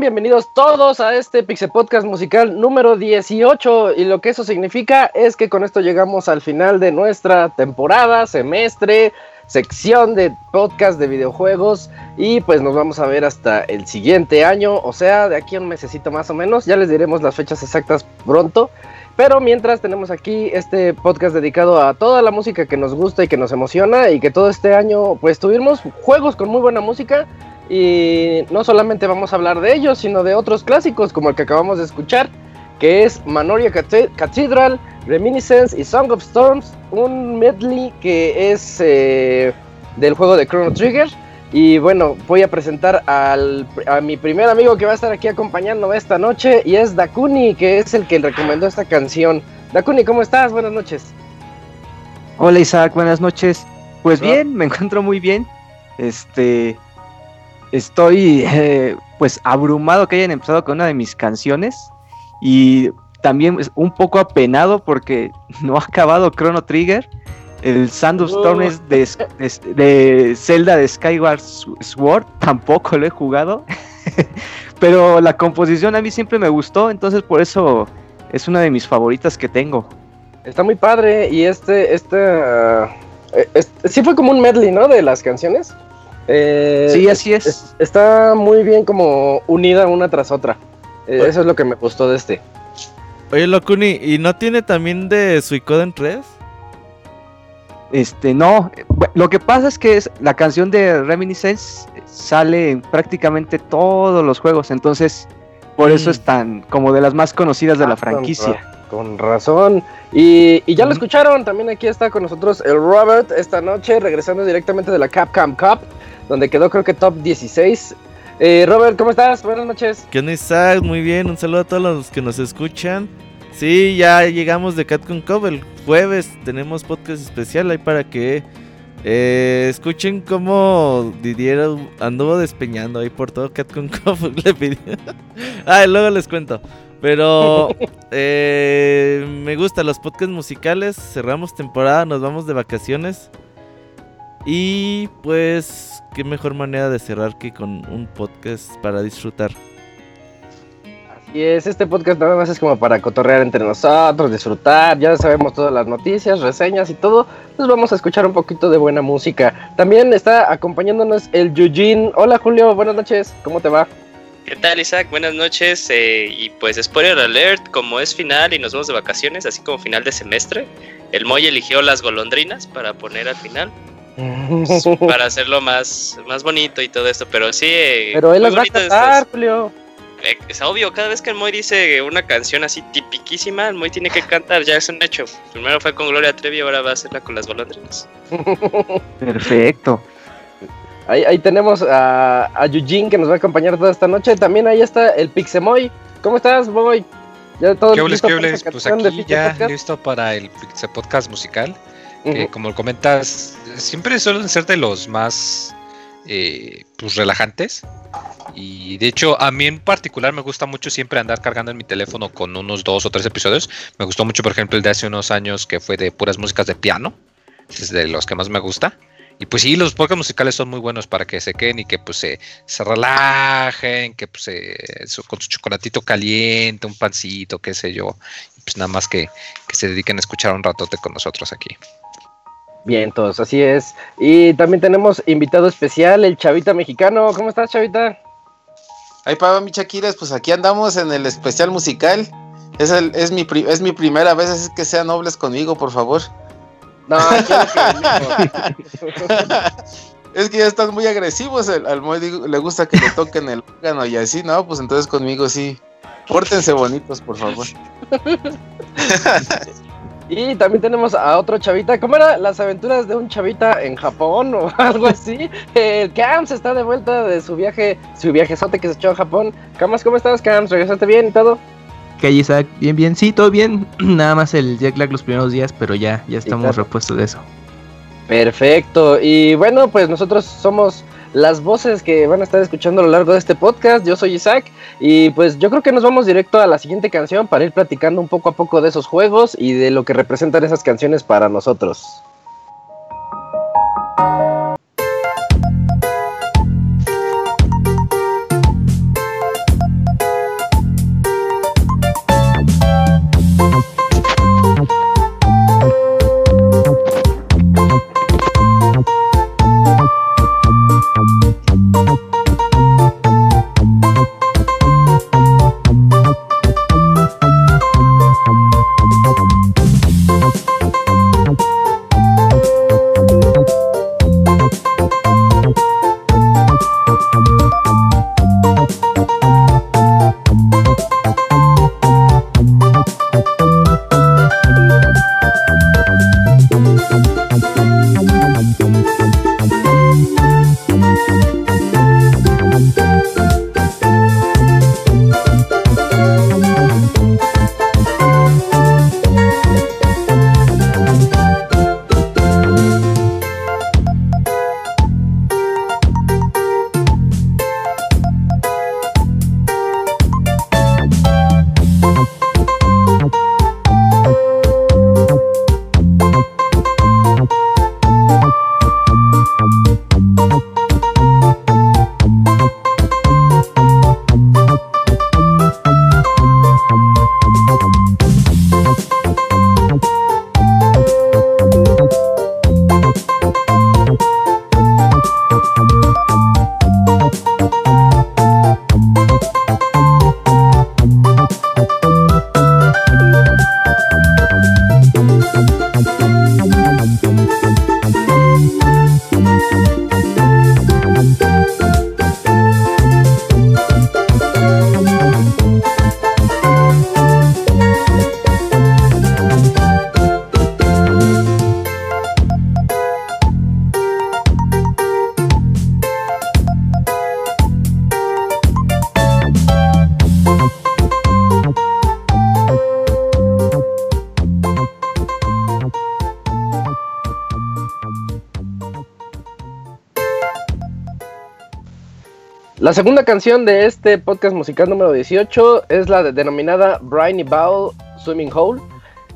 Bienvenidos todos a este Pixel Podcast musical número 18 y lo que eso significa es que con esto llegamos al final de nuestra temporada, semestre, sección de podcast de videojuegos y pues nos vamos a ver hasta el siguiente año, o sea, de aquí a un mesecito más o menos, ya les diremos las fechas exactas pronto. Pero mientras tenemos aquí este podcast dedicado a toda la música que nos gusta y que nos emociona y que todo este año pues tuvimos juegos con muy buena música y no solamente vamos a hablar de ellos, sino de otros clásicos como el que acabamos de escuchar, que es Manoria Cathedral, Reminiscence y Song of Storms, un medley que es eh, del juego de Chrono Trigger. Y bueno, voy a presentar al, a mi primer amigo que va a estar aquí acompañándome esta noche y es Dakuni, que es el que recomendó esta canción. Dakuni, ¿cómo estás? Buenas noches. Hola Isaac, buenas noches. Pues bien, me encuentro muy bien. Este, estoy eh, pues abrumado que hayan empezado con una de mis canciones y también un poco apenado porque no ha acabado Chrono Trigger. El Sandstorm es de, de, Zelda de Skyward Sword, tampoco lo he jugado. Pero la composición a mí siempre me gustó, entonces por eso es una de mis favoritas que tengo. Está muy padre y este, este, uh, sí fue como un medley, ¿no? De las canciones. Eh, sí, así es. Está muy bien como unida una tras otra. Eh, eso es lo que me gustó de este. Oye, Locuni, ¿y no tiene también de Suicoden 3? Este, no. Lo que pasa es que es, la canción de Reminiscence sale en prácticamente todos los juegos, entonces por eso mm. es tan como de las más conocidas de la ah, franquicia. Con, razón. Y, ya lo escucharon, también aquí está con nosotros el Robert esta noche, regresando directamente de la Capcom Cup donde quedó creo que top 16. Eh, Robert, ¿cómo estás? Buenas noches. ¿Qué onda Isaac? Muy bien, un saludo a todos los que nos escuchan. Sí, ya llegamos de Catcon Cove el jueves, tenemos podcast especial ahí para que eh, escuchen cómo Didier anduvo despeñando ahí por todo Catcon Cove. Le pidió. ah, luego les cuento. Pero eh, me gustan los podcasts musicales. Cerramos temporada, nos vamos de vacaciones. Y pues, qué mejor manera de cerrar que con un podcast para disfrutar. Así es, este podcast nada más es como para cotorrear entre nosotros, disfrutar, ya sabemos todas las noticias, reseñas y todo, pues vamos a escuchar un poquito de buena música. También está acompañándonos el Yujin. Hola Julio, buenas noches, ¿cómo te va? ¿Qué tal Isaac? Buenas noches eh, y pues spoiler alert, como es final y nos vamos de vacaciones, así como final de semestre, el Moy eligió las golondrinas para poner al final. para hacerlo más, más bonito y todo esto, pero sí. Eh, pero él las va a cantar, Julio. Eh, es obvio, cada vez que el Moy dice una canción así tipiquísima, el Moy tiene que cantar, ya es un hecho. Primero fue con Gloria Trevi, ahora va a hacerla con las golondrinas. Perfecto. Ahí, ahí tenemos a, a Eugene que nos va a acompañar toda esta noche. También ahí está el Pixemoy. ¿Cómo estás, Boy? Ya todo ¿Qué listo Pues aquí ya listo para el Pixe Podcast musical como comentas, siempre suelen ser de los más eh, pues relajantes. Y de hecho, a mí en particular me gusta mucho siempre andar cargando en mi teléfono con unos dos o tres episodios. Me gustó mucho, por ejemplo, el de hace unos años que fue de puras músicas de piano. Es de los que más me gusta. Y pues sí, los podcasts musicales son muy buenos para que se queden y que pues se, se relajen, que pues con su chocolatito caliente, un pancito, qué sé yo. Pues nada más que, que se dediquen a escuchar un ratote con nosotros aquí. Bien, todos, así es. Y también tenemos invitado especial, el Chavita mexicano. ¿Cómo estás, Chavita? Ay, Pablo, mi Chaquiras, pues aquí andamos en el especial musical. Es, el, es, mi, es mi primera vez, así que sean nobles conmigo, por favor. No, es que ya están muy agresivos. al Moy le gusta que le toquen el órgano y así, ¿no? Pues entonces conmigo sí. Pórtense bonitos, por favor. Y también tenemos a otro chavita. ¿Cómo era? Las aventuras de un chavita en Japón o algo así. El Cams está de vuelta de su viaje, su viajezote que se echó a Japón. Cams, ¿cómo estás, Cams? ¿Regresaste bien y todo? Que Isaac, bien, bien, sí, todo bien. Nada más el jet lag los primeros días, pero ya, ya estamos repuestos de eso. Perfecto. Y bueno, pues nosotros somos las voces que van a estar escuchando a lo largo de este podcast. Yo soy Isaac y pues yo creo que nos vamos directo a la siguiente canción para ir platicando un poco a poco de esos juegos y de lo que representan esas canciones para nosotros. La segunda canción de este podcast musical número 18 es la denominada Briny Bowl Swimming Hole.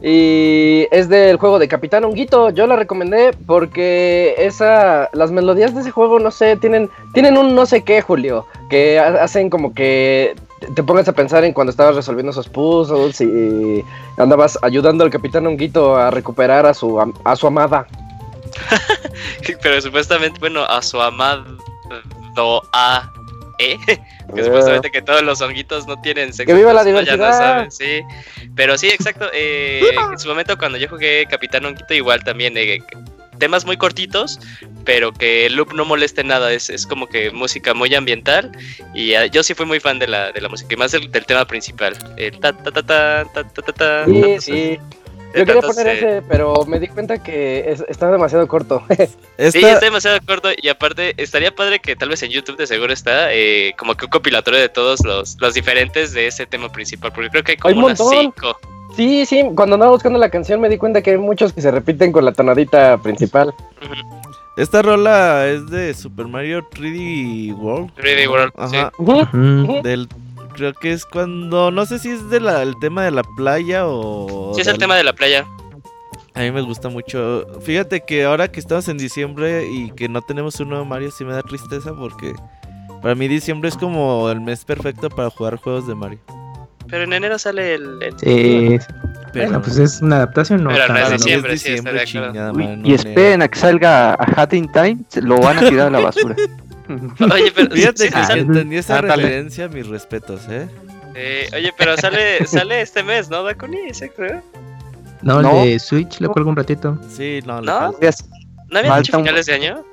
Y es del juego de Capitán Honguito. Yo la recomendé porque esa, las melodías de ese juego, no sé, tienen, tienen un no sé qué, Julio. Que hacen como que te pongas a pensar en cuando estabas resolviendo esos puzzles y andabas ayudando al Capitán Honguito a recuperar a su, a su amada. Pero supuestamente, bueno, a su amado A. ¿Eh? que eh. supuestamente que todos los honguitos no tienen sexo. Que viva la diversidad. sí. Pero sí, exacto. Eh, en su momento cuando yo jugué Capitán Honguito igual también eh, temas muy cortitos, pero que el loop no moleste nada. Es, es como que música muy ambiental. Y uh, yo sí fui muy fan de la, de la música, y más del, del tema principal. El ta ta ta ta ta ta ta. ta sí, sí. Yo quería poner ese, pero me di cuenta que es, está demasiado corto. Sí, está demasiado corto y aparte estaría padre que tal vez en YouTube de seguro está eh, como que un compilatorio de todos los, los diferentes de ese tema principal, porque creo que hay como unas cinco. Sí, sí, cuando andaba buscando la canción me di cuenta que hay muchos que se repiten con la tonadita principal. Esta rola es de Super Mario 3D World. 3D World, Ajá. Del creo que es cuando, no sé si es del tema de la playa o... Sí, es el tema de la playa. A mí me gusta mucho. Fíjate que ahora que estamos en diciembre y que no tenemos un nuevo Mario, sí me da tristeza porque para mí diciembre es como el mes perfecto para jugar juegos de Mario. Pero en enero sale el... Sí. Pero, pues es una adaptación, no. Pero no es diciembre, sí, chingada, y esperen a que salga a Hat in Time, lo van a tirar a la basura. Oye, pero fíjate que entendí esa referencia, mis respetos, ¿eh? ¿eh? Oye, pero sale, sale este mes, ¿no, Dakuni? ¿Ese creo? No, el de Switch le cuelgo un ratito. Sí, no, ¿No? ¿No había dicho finales de año?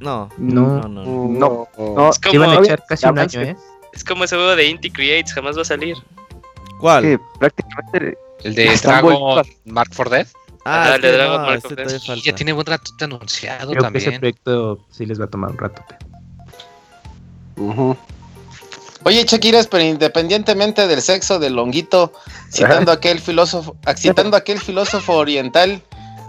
No. No, no, no. no, no. Es como, Iban a echar casi un año, ¿eh? Es como ese juego de Inti Creates, jamás va a salir. ¿Cuál? Sí, prácticamente. El de Dragon Mark for Death. Ah, el de Dragon Mark for Death. Ya tiene buen rato anunciado Creo también. Que ese proyecto sí les va a tomar un rato. Oye, Chequiras, pero independientemente del sexo del longuito, citando aquel filósofo, citando aquel filósofo oriental,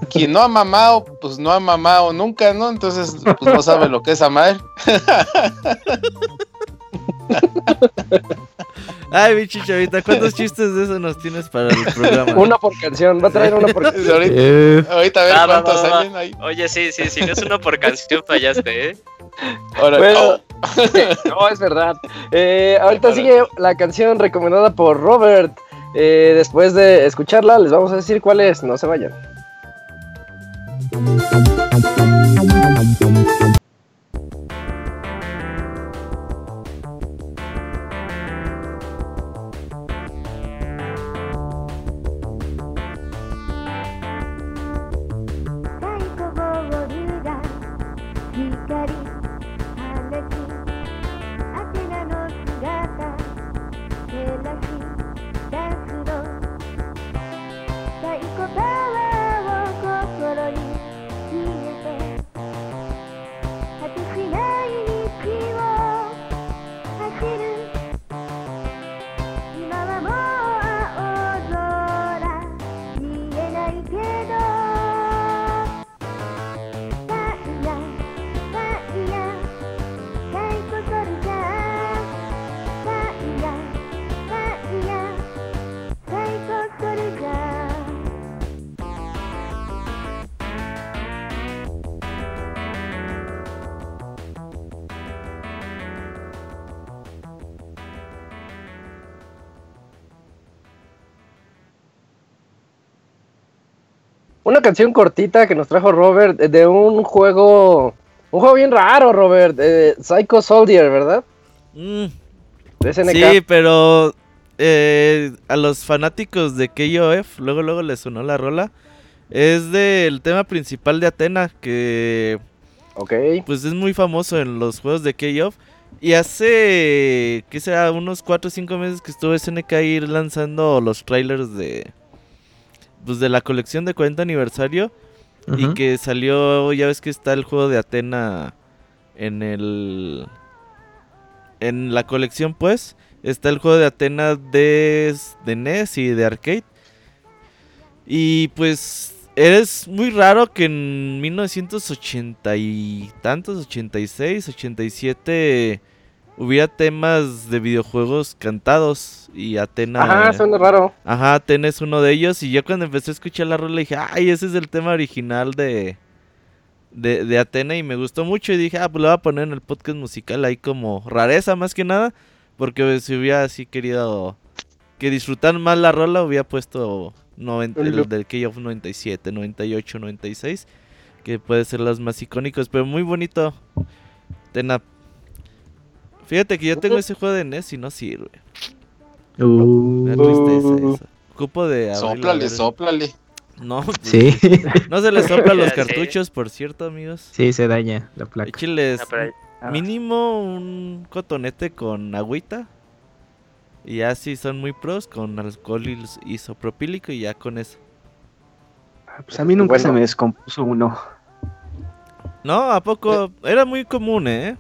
quien no ha mamado, pues no ha mamado nunca, ¿no? Entonces, pues no sabe lo que es amar. Ay, mi chichavita, ¿cuántos chistes de eso nos tienes para el programa? Uno por canción, va a traer uno por canción. ahorita, eh. ahorita a ver ah, cuántos salen ahí. Oye, sí, sí, si no es uno por canción, fallaste, ¿eh? Bueno, no, es verdad. Eh, ahorita sigue la canción recomendada por Robert. Eh, después de escucharla, les vamos a decir cuál es. No se vayan. Canción cortita que nos trajo Robert de un juego. Un juego bien raro, Robert. Psycho Soldier, ¿verdad? Mm. Sí, pero eh, a los fanáticos de KOF, luego luego les sonó la rola. Es del tema principal de Atena, que Ok. pues es muy famoso en los juegos de KOF. Y hace, ¿qué será? Unos 4 o 5 meses que estuvo SNK ir lanzando los trailers de, pues de la colección de 40 aniversario y que salió, ya ves que está el juego de Atena en el en la colección pues está el juego de Atena de, de NES y de arcade. Y pues es muy raro que en 1980 y tantos, 86, 87 hubiera temas de videojuegos cantados y Atena. Ajá, suena raro. Ajá, Atena es uno de ellos y yo cuando empecé a escuchar la rola dije, ay, ese es el tema original de, de, de Atena y me gustó mucho y dije, ah, pues lo voy a poner en el podcast musical ahí como rareza más que nada, porque si hubiera así querido que disfrutar más la rola, hubiera puesto 90, el del KOF 97, 98, 96, que puede ser los más icónicos, pero muy bonito. Atena Fíjate que yo tengo ese juego de NES y no sirve. Uh, tristeza Ocupo de. Sóplale, sóplale. No, pues, sí. no se le sopla los cartuchos, por cierto, amigos. Sí, se daña la placa. Échiles mínimo un cotonete con agüita. Y ya si son muy pros, con alcohol isopropílico y ya con eso. Ah, pues a mí nunca se me descompuso uno. No, ¿a poco? Era muy común, ¿eh?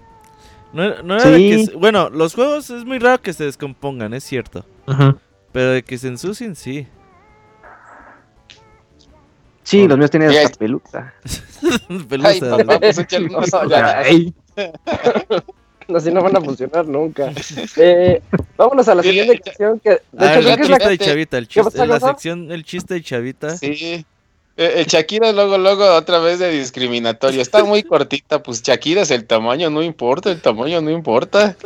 No, era de que, bueno, los juegos es muy raro que se descompongan, es cierto. Pero de que se ensucien, sí. Sí, los míos tenían esta pelusa. pelusa. no, así no van a funcionar nunca. Eh, vámonos a la siguiente canción que de hecho, el chiste de Chavita, el chiste, la sección el chiste de Chavita. Sí. Eh, el Shakira luego, luego otra vez de discriminatorio. Está muy cortita, pues Shakira es el tamaño, no importa, el tamaño no importa.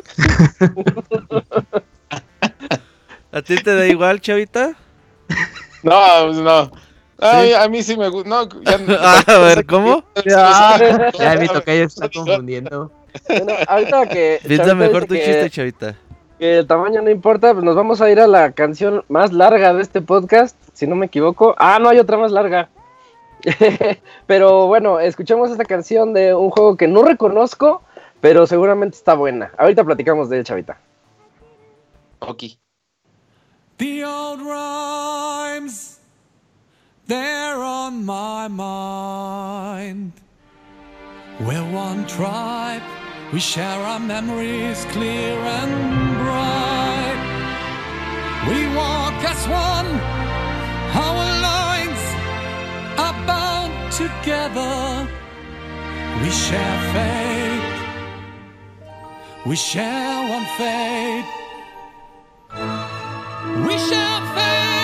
¿A ti te da igual, chavita? No, pues no. a mí sí me gusta. No, ah, a ver, ¿cómo? Ya, ya mi tocayo está confundiendo. Bueno, ahorita que. Piensa mejor tu chiste, chavita. Que el tamaño no importa, pues nos vamos a ir a la canción más larga de este podcast, si no me equivoco. Ah, no, hay otra más larga. pero bueno, escuchemos esta canción de un juego que no reconozco, pero seguramente está buena. Ahorita platicamos de él, chavita. Ok. The old rhymes, they're on my mind. We're one tribe, we share our memories clear and bright. We walk as one, our together. We share fate. We share one fate. We share fate.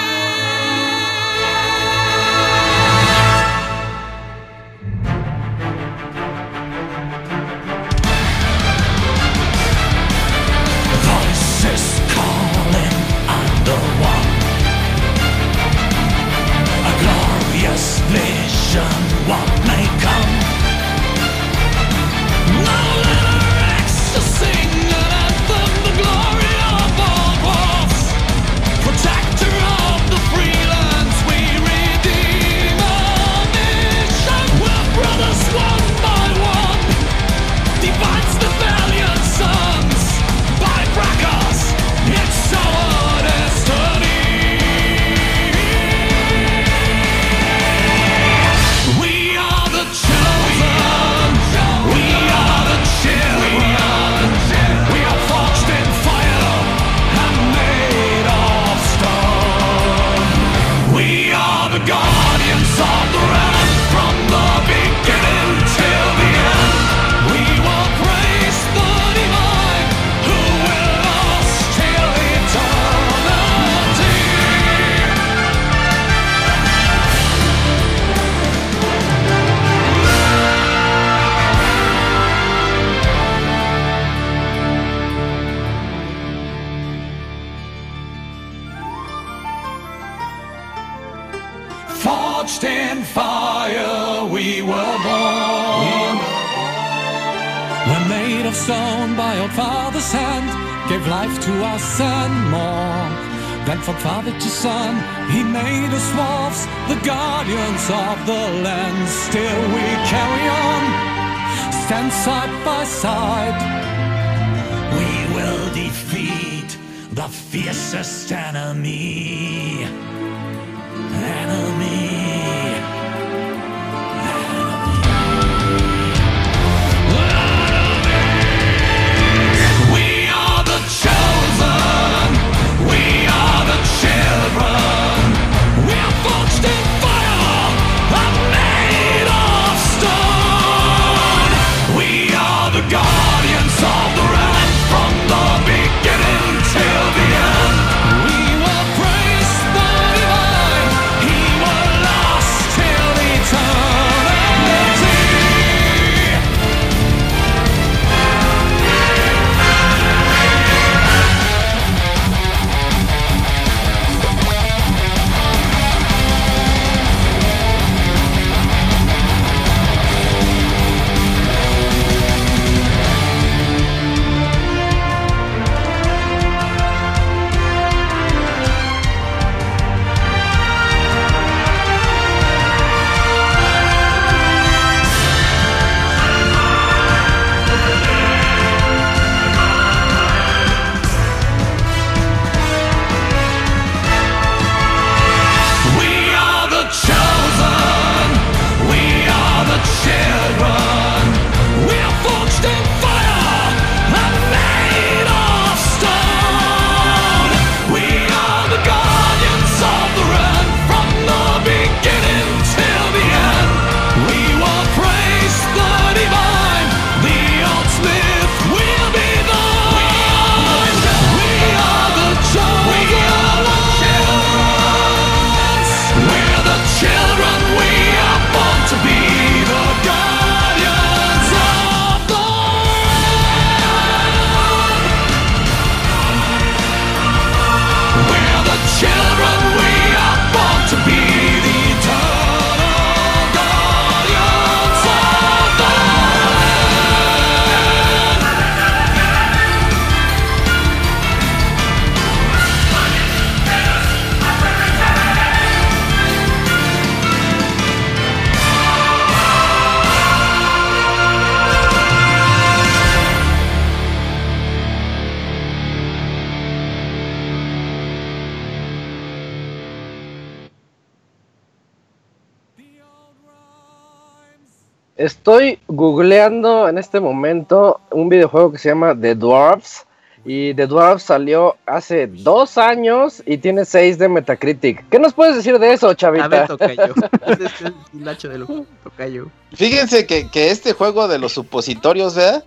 Este momento un videojuego que se llama The Dwarfs. Y The Dwarfs salió hace dos años y tiene 6 de Metacritic. ¿Qué nos puedes decir de eso, chavita? A ver, tocayo. tocayo. Fíjense que, que, este juego de los supositorios, ¿verdad?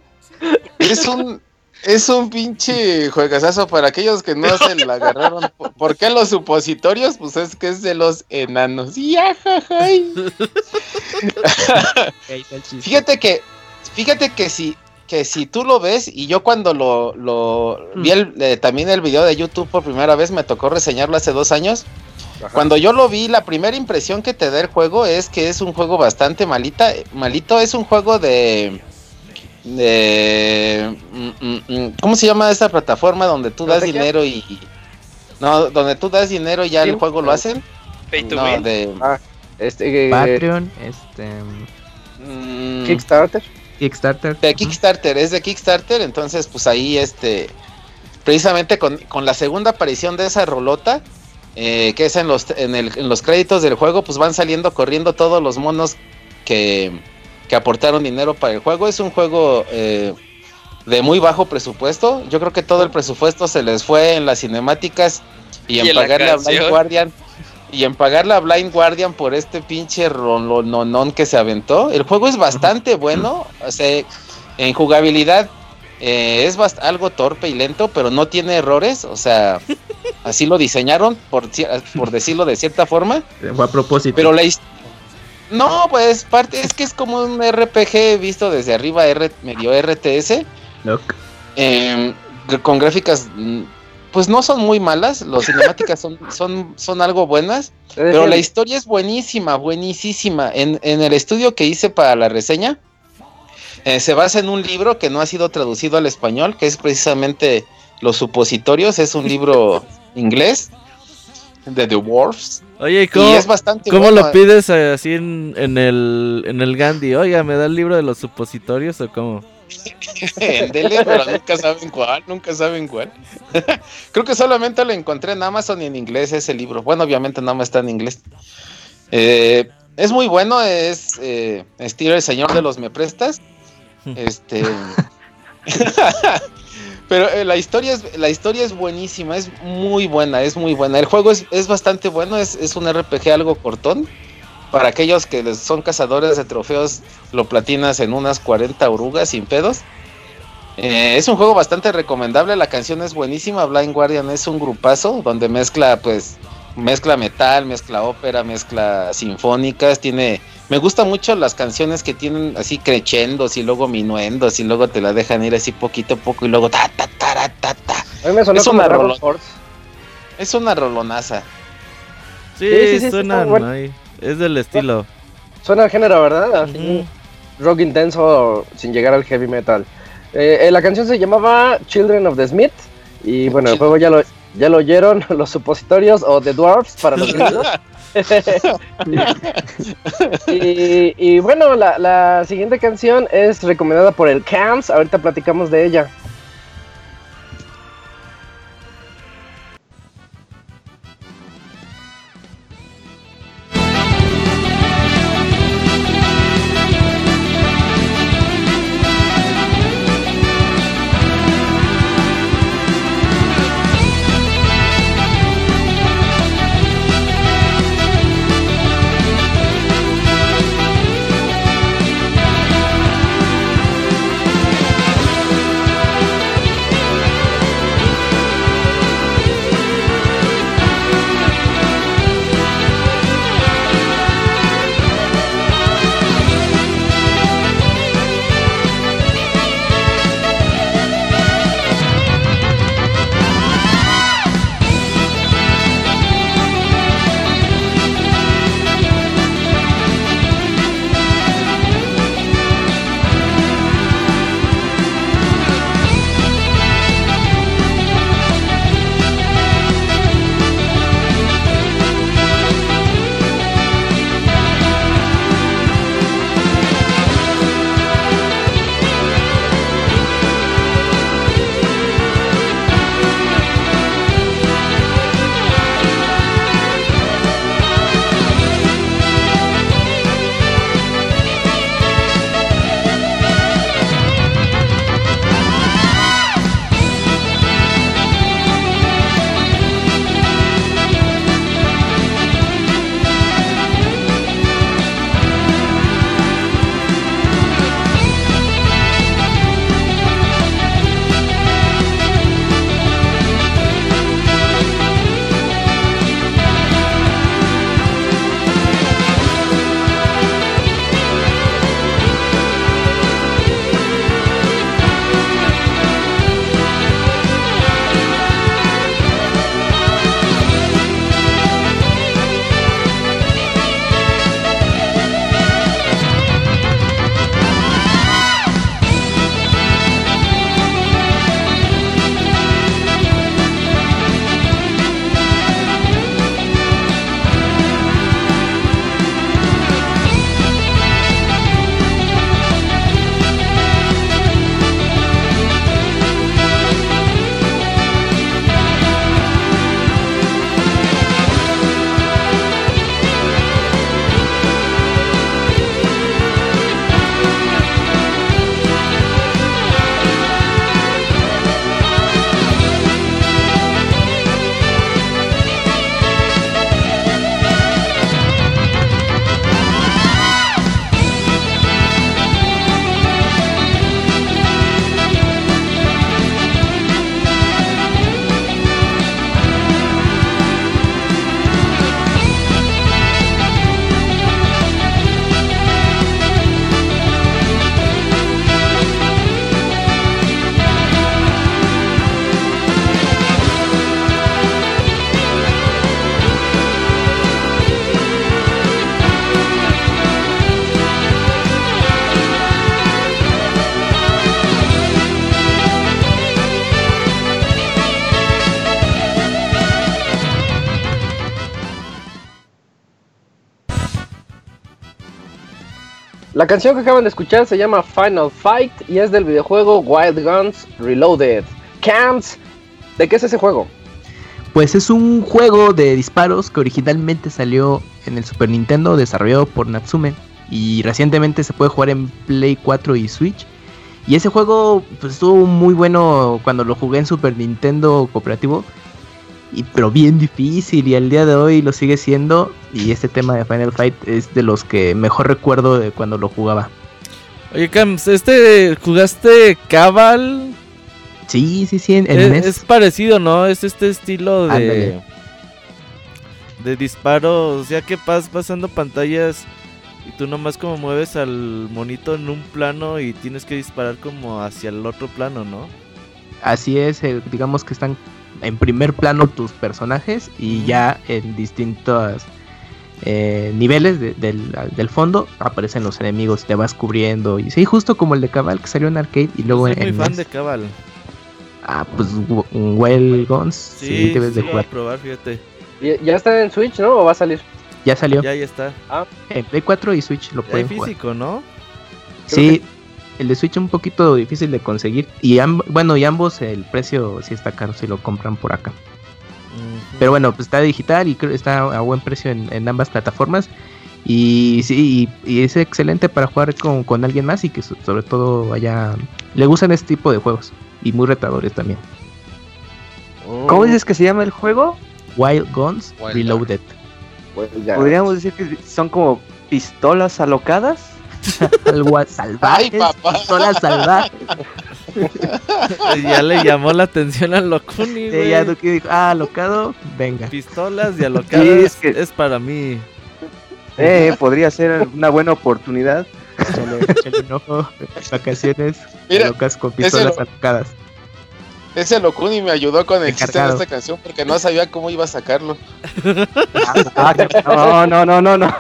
Es un, es un pinche juegazazo para aquellos que no se la agarraron. ¿Por qué los supositorios? Pues es que es de los enanos. fíjate que, fíjate que si, que si tú lo ves, y yo cuando lo, lo vi el, eh, también el video de YouTube por primera vez, me tocó reseñarlo hace dos años. Cuando yo lo vi, la primera impresión que te da el juego es que es un juego bastante malita, malito. Es un juego de de mm, mm, mm, ¿cómo se llama esta plataforma donde tú das dinero y no, donde tú das dinero y ya el juego lo hacen? Pay to no, de ah, este eh, Patreon, este Kickstarter. Kickstarter. De Kickstarter, es de Kickstarter, entonces pues ahí este precisamente con, con la segunda aparición de esa rolota eh, que es en los en, el, en los créditos del juego, pues van saliendo corriendo todos los monos que que aportaron dinero para el juego. Es un juego eh, de muy bajo presupuesto. Yo creo que todo el presupuesto se les fue en las cinemáticas y, en pagarle a Blind Guardian. Y en pagarle a Blind Guardian por este pinche rononón que se aventó. El juego es bastante bueno. O sea, en jugabilidad eh, es algo torpe y lento, pero no tiene errores. O sea, así lo diseñaron, por, por decirlo de cierta forma. Fue a propósito. Pero la, no, pues parte es que es como un RPG visto desde arriba, R, medio RTS. Em, con gráficas, mm, pues no son muy malas, las cinemáticas son, son, son algo buenas, pero la historia es buenísima, buenísima. En, en el estudio que hice para la reseña, eh, se basa en un libro que no ha sido traducido al español, que es precisamente Los Supositorios, es un libro inglés de The Wolves. Oye, ¿cómo, es bastante ¿cómo lo pides así en, el, en el Gandhi? Oiga, ¿me da el libro de los supositorios o cómo? Pero nunca saben cuál, nunca saben cuál. Creo que solamente lo encontré en Amazon y en inglés ese libro. Bueno, obviamente nada más está en inglés. Eh, es muy bueno, es eh, estilo el señor de los me prestas. Este Pero eh, la historia es la historia es buenísima, es muy buena, es muy buena. El juego es, es bastante bueno, es, es, un RPG algo cortón. Para aquellos que son cazadores de trofeos, lo platinas en unas 40 orugas sin pedos. Eh, es un juego bastante recomendable, la canción es buenísima, Blind Guardian es un grupazo donde mezcla pues mezcla metal, mezcla ópera, mezcla sinfónicas, tiene me gustan mucho las canciones que tienen así crechendos y luego minuendos y luego te la dejan ir así poquito a poco y luego ta ta ta ta ta. es una Es una rolonaza. Sí, sí, suena es del estilo. Suena al género, ¿verdad? Rock intenso sin llegar al heavy metal. Eh, eh, la canción se llamaba Children of the Smith y bueno, el juego ya lo ya lo oyeron los supositorios o The Dwarfs para los gringos. y, bueno, la, la, siguiente canción es recomendada por el Camps. Ahorita platicamos de ella. La canción que acaban de escuchar se llama Final Fight y es del videojuego Wild Guns Reloaded. Camps, ¿de qué es ese juego? Pues es un juego de disparos que originalmente salió en el Super Nintendo, desarrollado por Natsume. Y recientemente se puede jugar en Play 4 y Switch. Y ese juego pues, estuvo muy bueno cuando lo jugué en Super Nintendo cooperativo. Y, pero bien difícil y al día de hoy lo sigue siendo. Y este tema de Final Fight es de los que mejor recuerdo de cuando lo jugaba. Oye, Cams, ¿este jugaste Cabal? Sí, sí, sí, en, es, es, parecido, ¿no? Es este estilo de... De disparos, ya que vas pasando pantallas y tú nomás como mueves al monito en un plano y tienes que disparar como hacia el otro plano, ¿no? Así es, eh, digamos que están en primer plano tus personajes y ya en distintos eh, niveles del, fondo aparecen los enemigos, te vas cubriendo y sí, justo como el de Cabal que salió en arcade y luego Soy en... muy fan de Cabal. Ah, pues Well Guns. Sí, debes de jugar. probar, fíjate. ¿Ya está en Switch, no? ¿O va a salir? Ya salió. Ya, ya está. Ah. En Play 4 y Switch lo pueden jugar. físico, ¿no? Sí, el de Switch es un poquito difícil de conseguir. Y bueno, y ambos el precio sí está caro si lo compran por acá. Pero bueno, pues está digital y creo que está a buen precio en, ambas plataformas. Y sí, y, es excelente para jugar con, con, alguien más y que sobre todo vaya le gustan este tipo de juegos y muy retadores también. ¿Cómo dices que se llama el juego? Wild Guns Reloaded. Podríamos decir que son como pistolas alocadas. Algo salvajes. Pistolas salvajes. ya le llamó la atención al Locuni. Sí, ya dijo, ah, alocado, venga. Pistolas y alocadas es, es, para mí. Eh, podría ser una buena oportunidad. Échale, un ojo, vacaciones, Mira, locas con pistolas ese, alocadas. Ese Locuni me ayudó con el chiste de esta canción porque no sabía cómo iba a sacarlo. Ah, no, no, no, no, no.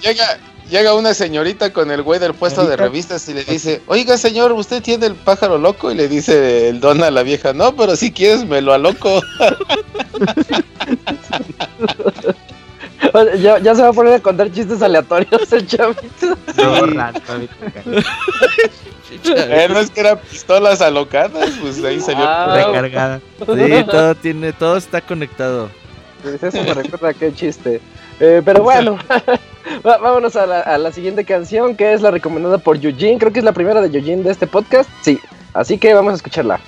Llega, llega una señorita con el güey del puesto de revistas y le dice, oiga señor, ¿usted tiene el pájaro loco? Y le dice el don a la vieja, no, pero si quieres me lo aloco. ya, ya, se va a poner a contar chistes aleatorios el chavito. no es que eran pistolas alocadas, pues ahí salió ah, recargada. Sí, todo tiene, todo está conectado. Eso me recuerda aquel chiste. Eh, pero bueno, vámonos a la, a la, siguiente canción que es la recomendada por Eugene. Creo que es la primera de Eugene de este podcast. Sí, así que vamos a escucharla.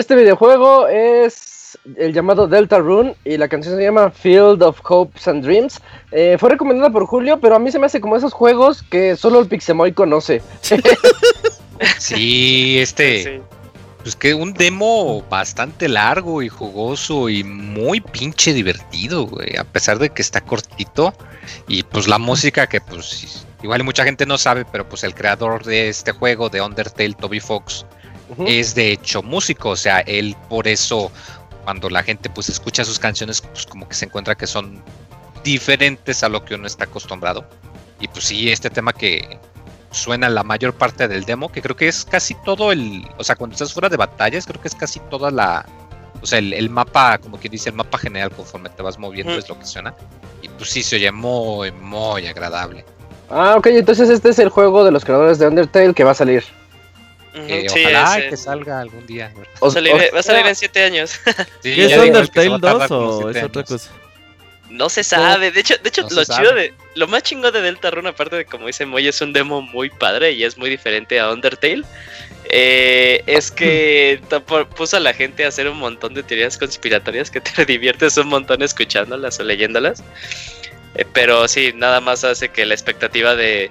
Este videojuego es el llamado Delta Rune y la canción se llama Field of Hopes and Dreams. Eh, fue recomendada por Julio, pero a mí se me hace como esos juegos que solo el Pixemoy conoce. sí, este... Pues que un demo bastante largo y jugoso y muy pinche divertido, güey. A pesar de que está cortito. Y pues la música que pues igual mucha gente no sabe, pero pues el creador de este juego, de Undertale, Toby Fox, es de hecho músico. O sea, él por eso cuando la gente pues escucha sus canciones, pues como que se encuentra que son diferentes a lo que uno está acostumbrado. Y pues sí, este tema que, suena la mayor parte del demo, que creo que es casi todo el, o sea, cuando estás fuera de batallas, creo que es casi toda la, o sea, el, mapa, como quien dice, el mapa general conforme te vas moviendo es lo que suena. Y pues sí, se oye muy, muy agradable. Ah, ok, entonces este es el juego de los creadores de Undertale que va a salir. Eh, ojalá que salga algún día. va a salir en 7 años. ¿Qué es Undertale 2 o es otra cosa? No se sabe. De hecho, de hecho lo chido de. Lo más chingo de Delta Rune, aparte de como dice Moy, es un demo muy padre y es muy diferente a Undertale. Eh, es que puso a la gente a hacer un montón de teorías conspiratorias que te diviertes un montón escuchándolas o leyéndolas. Eh, pero sí, nada más hace que la expectativa de,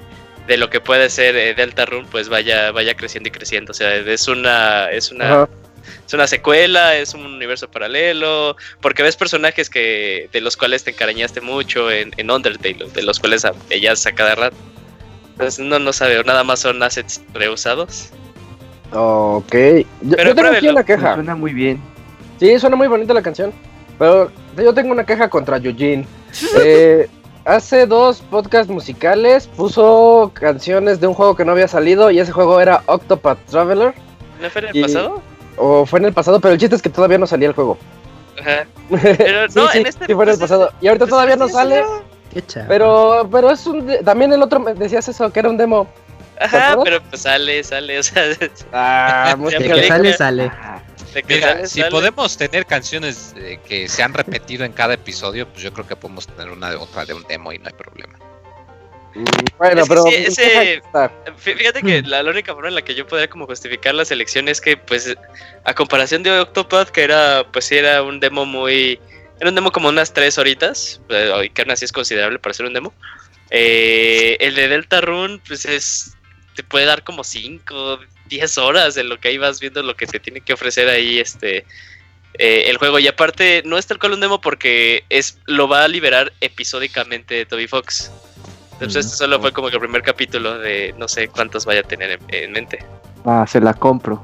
de lo que puede ser eh, Delta Rune pues vaya, vaya creciendo y creciendo. O sea, es una. Es una es una secuela, es un universo paralelo, porque ves personajes que de los cuales te encariñaste mucho en, en Undertale, de los cuales ellas a cada rato. Entonces no, no sabe, nada más son assets reusados. Ok, yo, pero tengo aquí una queja. Suena muy bien. Sí, suena muy bonita la canción, pero yo tengo una queja contra Eugene. eh, hace dos podcasts musicales puso canciones de un juego que no había salido y ese juego era Octopath Traveler. ¿No fue en el pasado? O fue en el pasado, pero el chiste es que todavía no salía el juego. Ajá. Pero no, en este. Sí, fue en el pues, pasado. Y ahorita pues, todavía no sale. Qué pero, pero es un. También el otro me decías eso, que era un demo. Ajá, pero pues sale, sale, o sea. Ah, muy que sale, sale. Mira, si podemos tener canciones eh, que se han repetido en cada episodio, pues yo creo que podemos tener una de otra de un demo y no hay problema. Mm, bueno, pero fíjate que mm. la, única forma en la que yo podría como justificar la selección es que pues a comparación de Octopath que era pues era un demo muy era un demo como unas tres horitas eh, y que aún así es considerable para ser un demo eh, el de Delta Rune pues es te puede dar como 5 10 horas de lo que ahí vas viendo lo que te tiene que ofrecer ahí este eh, el juego y aparte no es tal cual un demo porque es lo va a liberar episódicamente Toby Fox entonces este solo fue como que el primer capítulo de no sé cuántos vaya a tener en, mente. Ah, se la compro.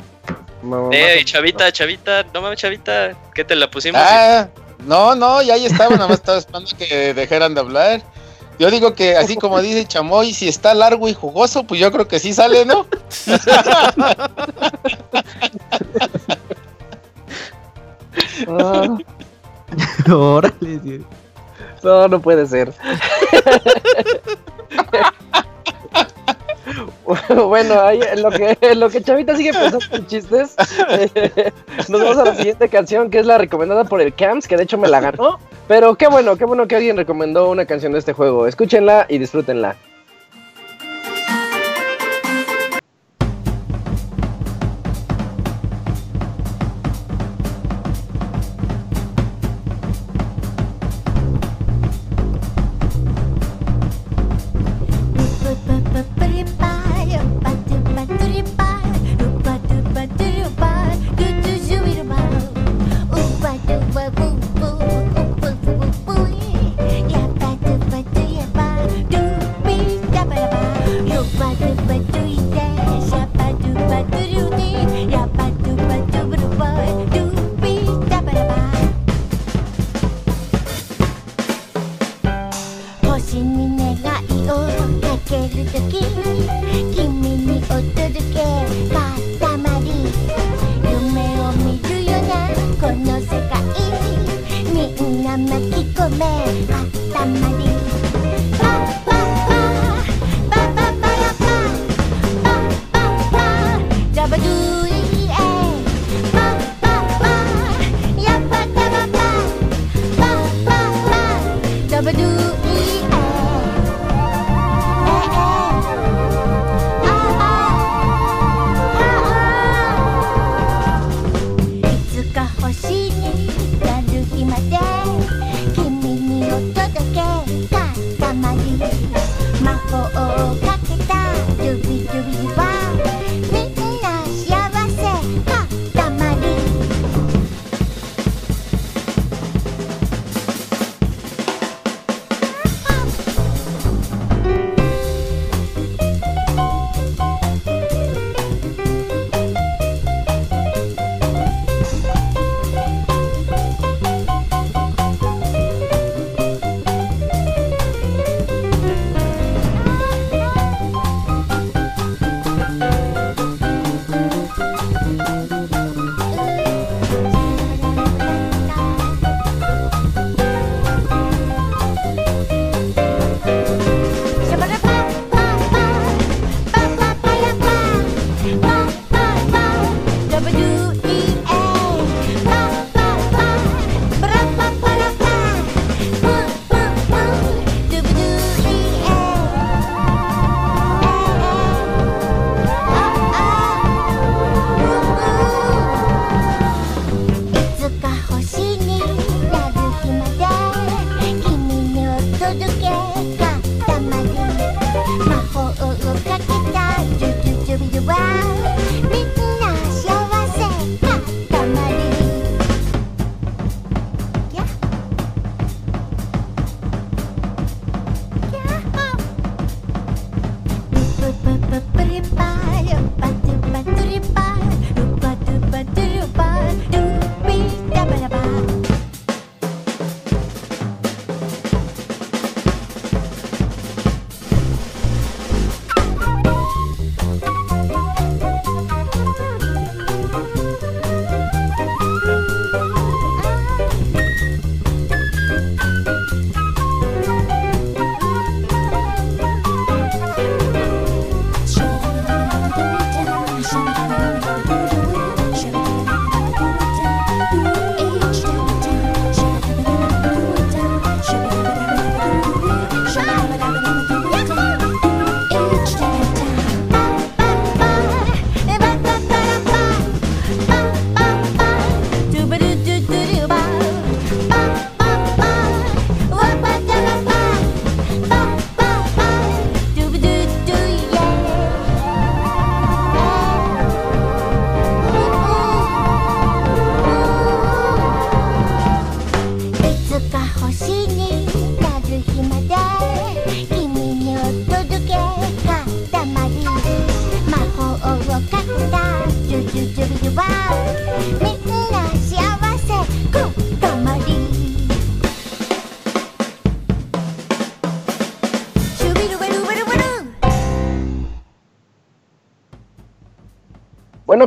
eh, chavita, chavita, no mames, chavita, ¿qué te la pusimos? Ah, no, no, ya ahí estaba, nada más estaba esperando que dejaran de hablar. Yo digo que así como dice Chamoy, si está largo y jugoso, pues yo creo que sí sale, ¿no? ah. Órale, no, no puede ser. bueno, ahí en lo que, lo que Chavita sigue pensando en chistes, nos vamos a la siguiente canción que es la recomendada por el Camps, que de hecho me la ganó. Pero qué bueno, qué bueno que alguien recomendó una canción de este juego. Escúchenla y disfrútenla.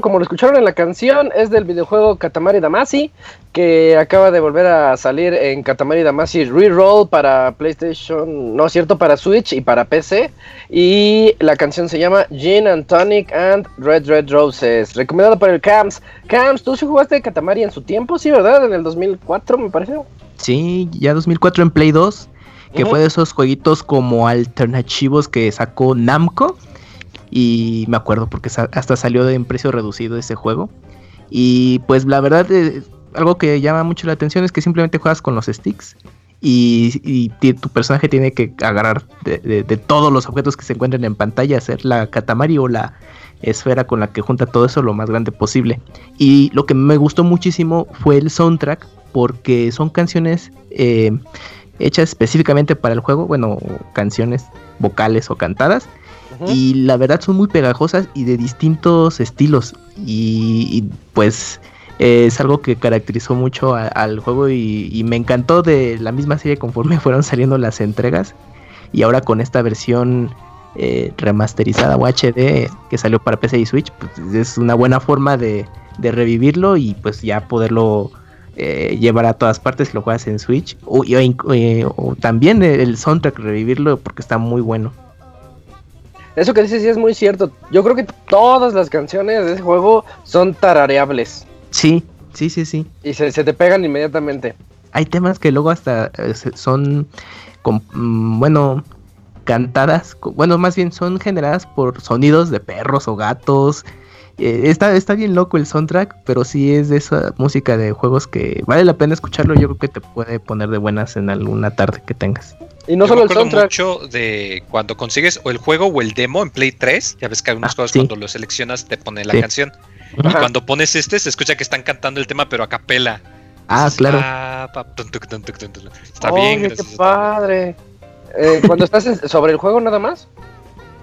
Como lo escucharon en la canción, es del videojuego Katamari Damacy, que acaba de volver a salir en Katamari Damacy Reroll para PlayStation, no es cierto, para Switch y para PC. Y la canción se llama Gin and Tonic and Red Red Roses, recomendada por el Camps. Camps, ¿tú sí jugaste Katamari en su tiempo? Sí, ¿verdad? En el 2004, me parece. Sí, ya 2004 en Play 2, que fue de esos jueguitos como alternativos que sacó Namco y me acuerdo porque hasta salió de en precio reducido ese juego. Y pues la verdad, eh, algo que llama mucho la atención es que simplemente juegas con los sticks y, tu personaje tiene que agarrar de, todos los objetos que se encuentran en pantalla, hacer la katamari o la esfera con la que junta todo eso lo más grande posible. Y lo que me gustó muchísimo fue el soundtrack porque son canciones eh, hechas específicamente para el juego, bueno, canciones vocales o cantadas y la verdad son muy pegajosas y de distintos estilos. Y, pues es algo que caracterizó mucho al juego y, me encantó de la misma serie conforme fueron saliendo las entregas. Y ahora con esta versión eh, remasterizada o HD que salió para PC y Switch, pues es una buena forma de, revivirlo y pues ya poderlo eh, llevar a todas partes lo juegas en Switch. O, eh, o también el soundtrack revivirlo porque está muy bueno. Eso que dices sí es muy cierto. Yo creo que todas las canciones de ese juego son tarareables. Sí, sí, sí, sí. Y se, te pegan inmediatamente. Hay temas que luego hasta eh, son, mm, bueno, cantadas, bueno, más bien son generadas por sonidos de perros o gatos. Eh, está, está bien loco el soundtrack, pero sí es de esa música de juegos que vale la pena escucharlo. Yo creo que te puede poner de buenas en alguna tarde que tengas. Y no solo el soundtrack. mucho de cuando consigues o el juego o el demo en Play 3. Ya ves que algunos ah, juegos cuando lo seleccionas te pone la canción. Y cuando pones este, se escucha que están cantando el tema, pero a capela. Ah, claro. está bien. ¡Qué padre! Eh, cuando estás sobre el juego nada más.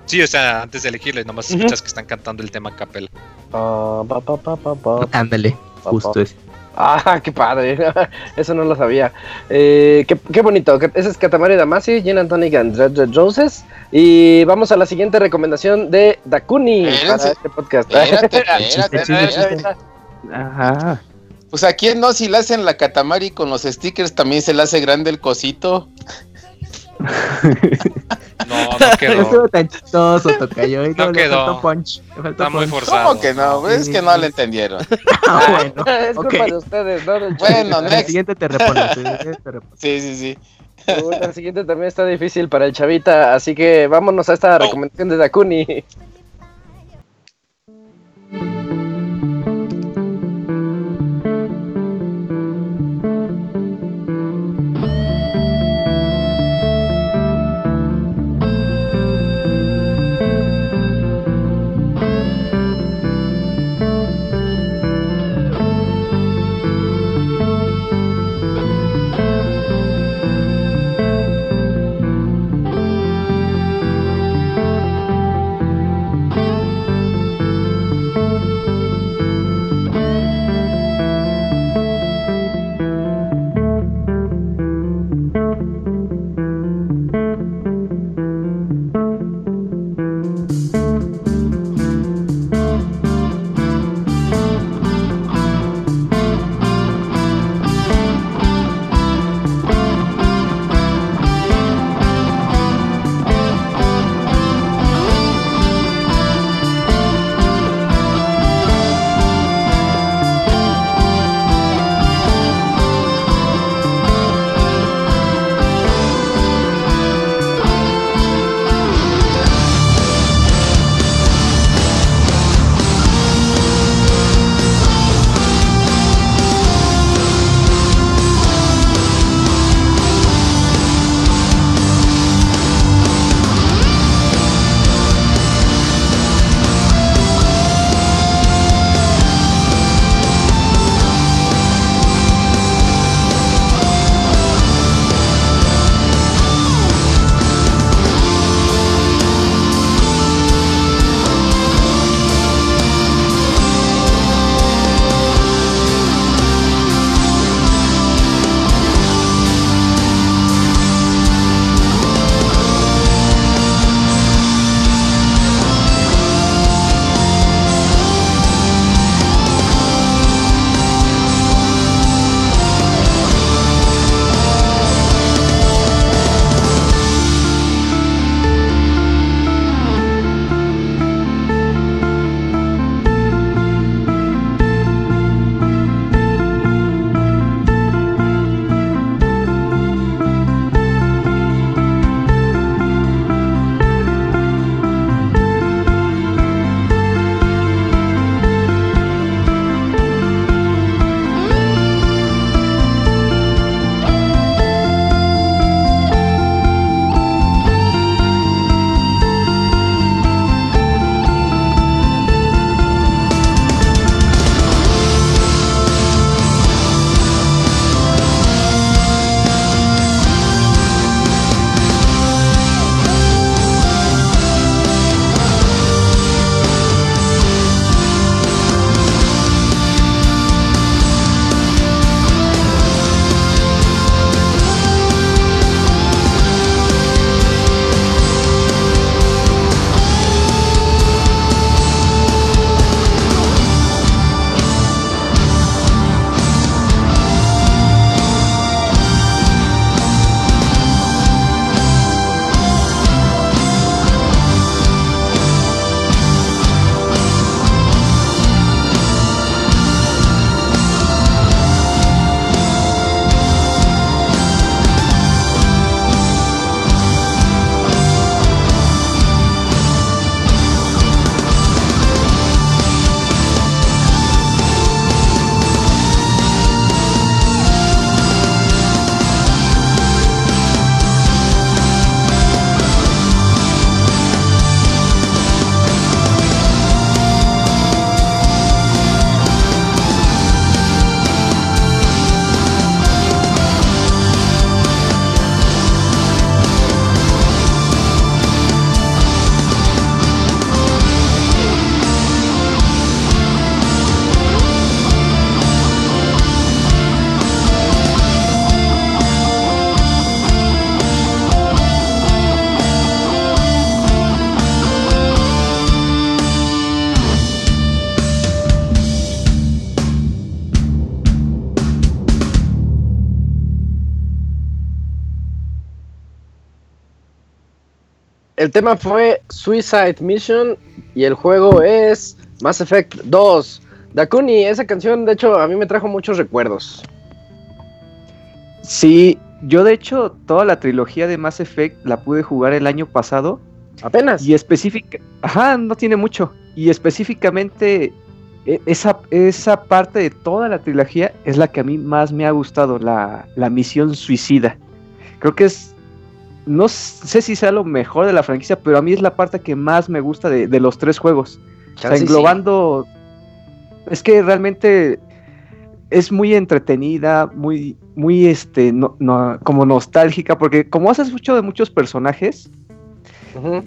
Sí, o sea, antes de elegirle, nomás escuchas que están cantando el tema. Ah, Ándale, justo es. Ah, qué padre. Eso no lo sabía. Eh, qué, bonito. Ese es Katamari Damacy, Jen Antonic and Roses. Y vamos a la siguiente recomendación de Dakuni para este podcast. Ajá. Pues a quién no, si le hacen la Katamari con los stickers, también se le hace grande el cosito. No, no quedó. Estuvo tan chistoso, tocayo. No, no quedó. Punch. Está muy forzado. ¿Cómo que no? Es que no le entendieron. ah, bueno. Es culpa de ustedes, ¿no? bueno, next. El siguiente te repones. Sí, sí, sí. el siguiente también está difícil para el chavita, así que vámonos a esta oh. recomendación de Dakuni. Tema fue Suicide Mission y el juego es Mass Effect 2. Dakuni, esa canción de hecho a mí me trajo muchos recuerdos. Sí, yo de hecho toda la trilogía de Mass Effect la pude jugar el año pasado. Apenas. Y específica, ajá, no tiene mucho. Y específicamente e, esa, esa parte de toda la trilogía es la que a mí más me ha gustado, la, la misión suicida. Creo que es no sé si sea lo mejor de la franquicia, pero a mí es la parte que más me gusta de, los tres juegos. O sea, englobando. Es que realmente es muy entretenida, muy, muy este, no, como nostálgica, porque como haces mucho de muchos personajes,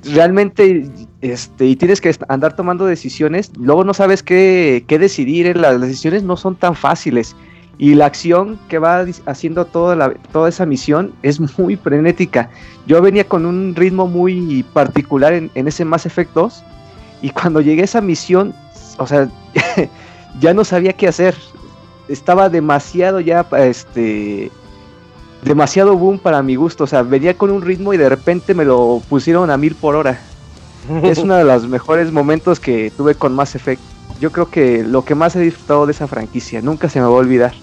realmente, este, y tienes que andar tomando decisiones, luego no sabes qué, qué decidir, las decisiones no son tan fáciles. Y la acción que va haciendo toda, la, toda esa misión es muy frenética. Yo venía con un ritmo muy particular en, ese Mass Effect 2. Y cuando llegué a esa misión, o sea, ya no sabía qué hacer. Estaba demasiado ya, este, demasiado boom para mi gusto. O sea, venía con un ritmo y de repente me lo pusieron a mil por hora. es uno de los mejores momentos que tuve con Mass Effect. Yo creo que lo que más he disfrutado de esa franquicia, nunca se me va a olvidar.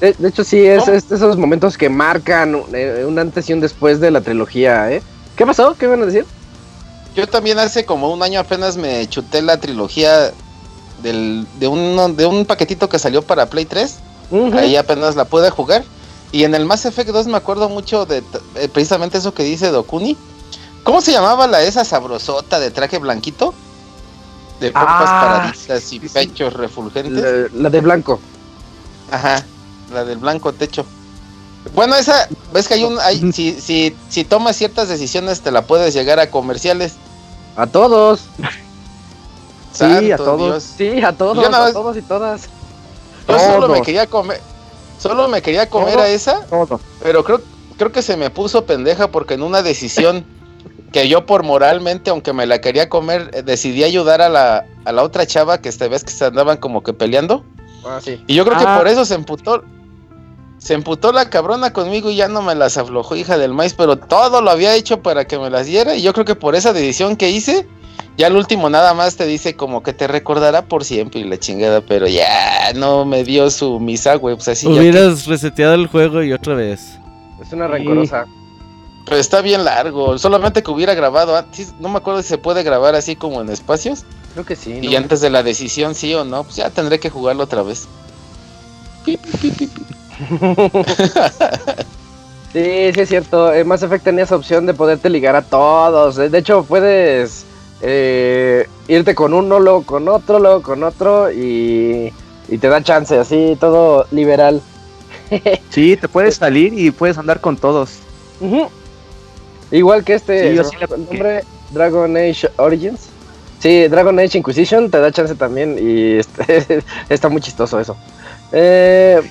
De, hecho, sí, es, esos momentos que marcan eh, un, antes y un después de la trilogía, ¿eh? ¿Qué pasó? ¿Qué iban a decir? Yo también hace como un año apenas me chuté la trilogía del, de, un, de un paquetito que salió para Play 3. Ahí apenas la pude jugar. Y en el Mass Effect 2 me acuerdo mucho de eh, precisamente eso que dice Dokuni. ¿Cómo se llamaba la esa sabrosota de traje blanquito? De pompas ah, paraditas y pechos refulgentes. la de blanco. Ajá la del blanco techo. Bueno, esa, ves que hay un, hay, si, si, si tomas ciertas decisiones te la puedes llegar a comerciales. A todos. sí, a todos. Sí, a todos, a todos y todas. Yo solo me quería comer, solo me quería comer a esa, pero creo, creo que se me puso pendeja porque en una decisión que yo por moralmente, aunque me la quería comer, eh, decidí ayudar a la, a la otra chava que esta vez que se andaban como que peleando. Ah, sí. Y yo creo que ah. por eso se emputó, se emputó la cabrona conmigo y ya no me las aflojó, hija del maíz, pero todo lo había hecho para que me las diera. Y yo creo que por esa decisión que hice, ya al último nada más te dice como que te recordará por siempre y la chingada, pero ya no me dio su misa, güey. Pues así Hubieras reseteado el juego y otra vez. Es una rencorosa. Pero está bien largo, solamente que hubiera grabado antes, no me acuerdo si se puede grabar así como en espacios. Creo que sí. Y antes de la decisión, sí o no, pues ya tendré que jugarlo otra vez. sí, sí es cierto. Eh, Mass Effect tenía esa opción de poderte ligar a todos. Eh, de hecho, puedes eh, irte con uno, luego con otro, luego con otro y, te da chance, así, todo liberal. sí, te puedes salir y puedes andar con todos. Igual que este, nombre Dragon Age Origins. Sí, Dragon Age Inquisition te da chance también y este, está muy chistoso eso.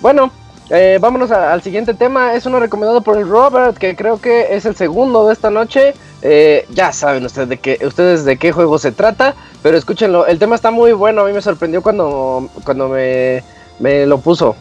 bueno, eh, vámonos al siguiente tema. Es uno recomendado por el Robert, que creo que es el segundo de esta noche. Eh, ya saben ustedes de qué, ustedes de qué juego se trata, pero escúchenlo. El tema está muy bueno. A mí me sorprendió cuando, cuando me, me lo puso.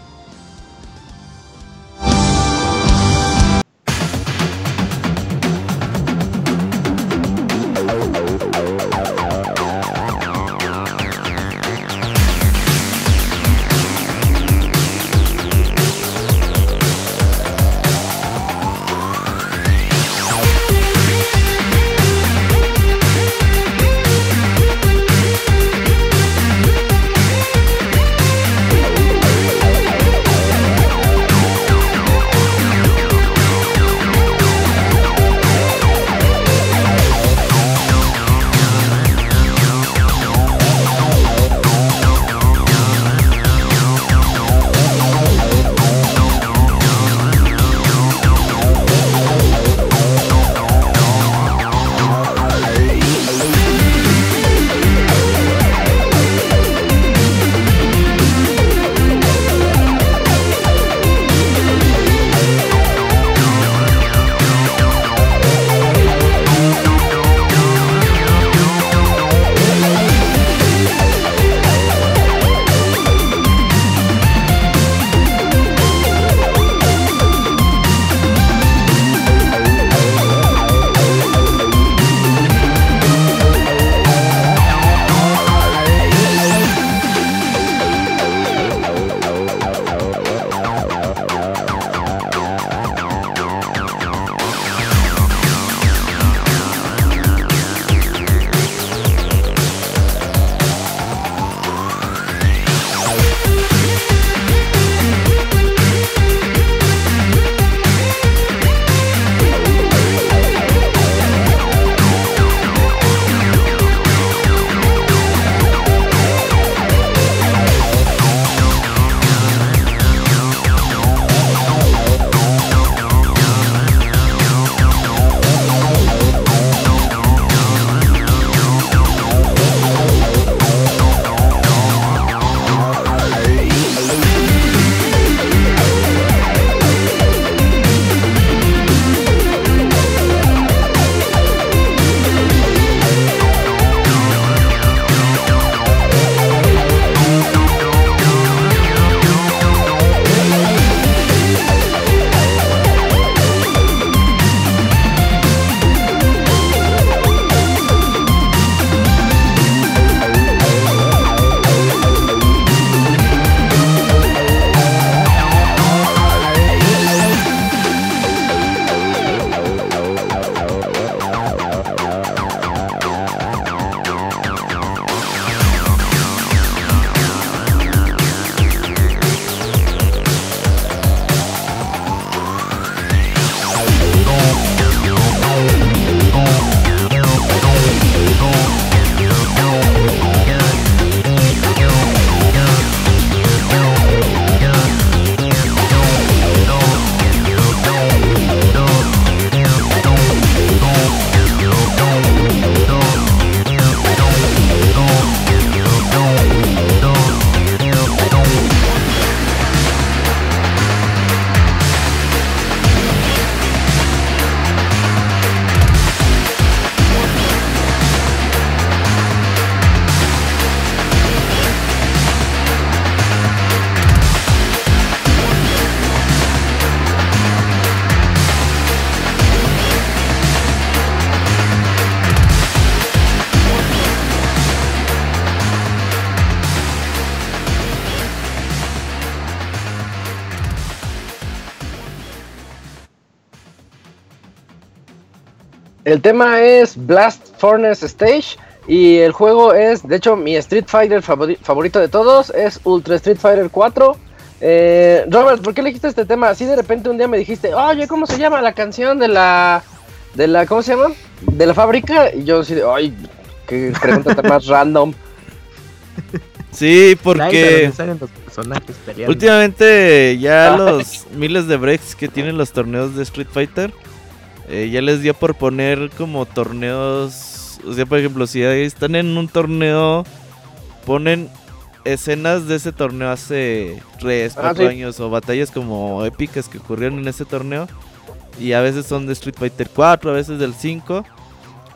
El tema es Blast Furnace Stage. Y el juego es, de hecho, mi Street Fighter favorito de todos. Es Ultra Street Fighter 4. Eh, Robert, ¿por qué elegiste este tema? Así de repente un día me dijiste, oye, ¿cómo se llama la canción de la. de la. ¿cómo se llama? De la fábrica. Y yo así de, ay, qué pregunta más random. Sí, porque últimamente ya los miles de breaks que tienen los torneos de Street Fighter, eh, ya les dio por poner como torneos, o sea, por ejemplo, si están en un torneo, ponen escenas de ese torneo hace 3, 4 ah, años o batallas como épicas que ocurrieron en ese torneo. Y a veces son de Street Fighter 4, a veces del 5.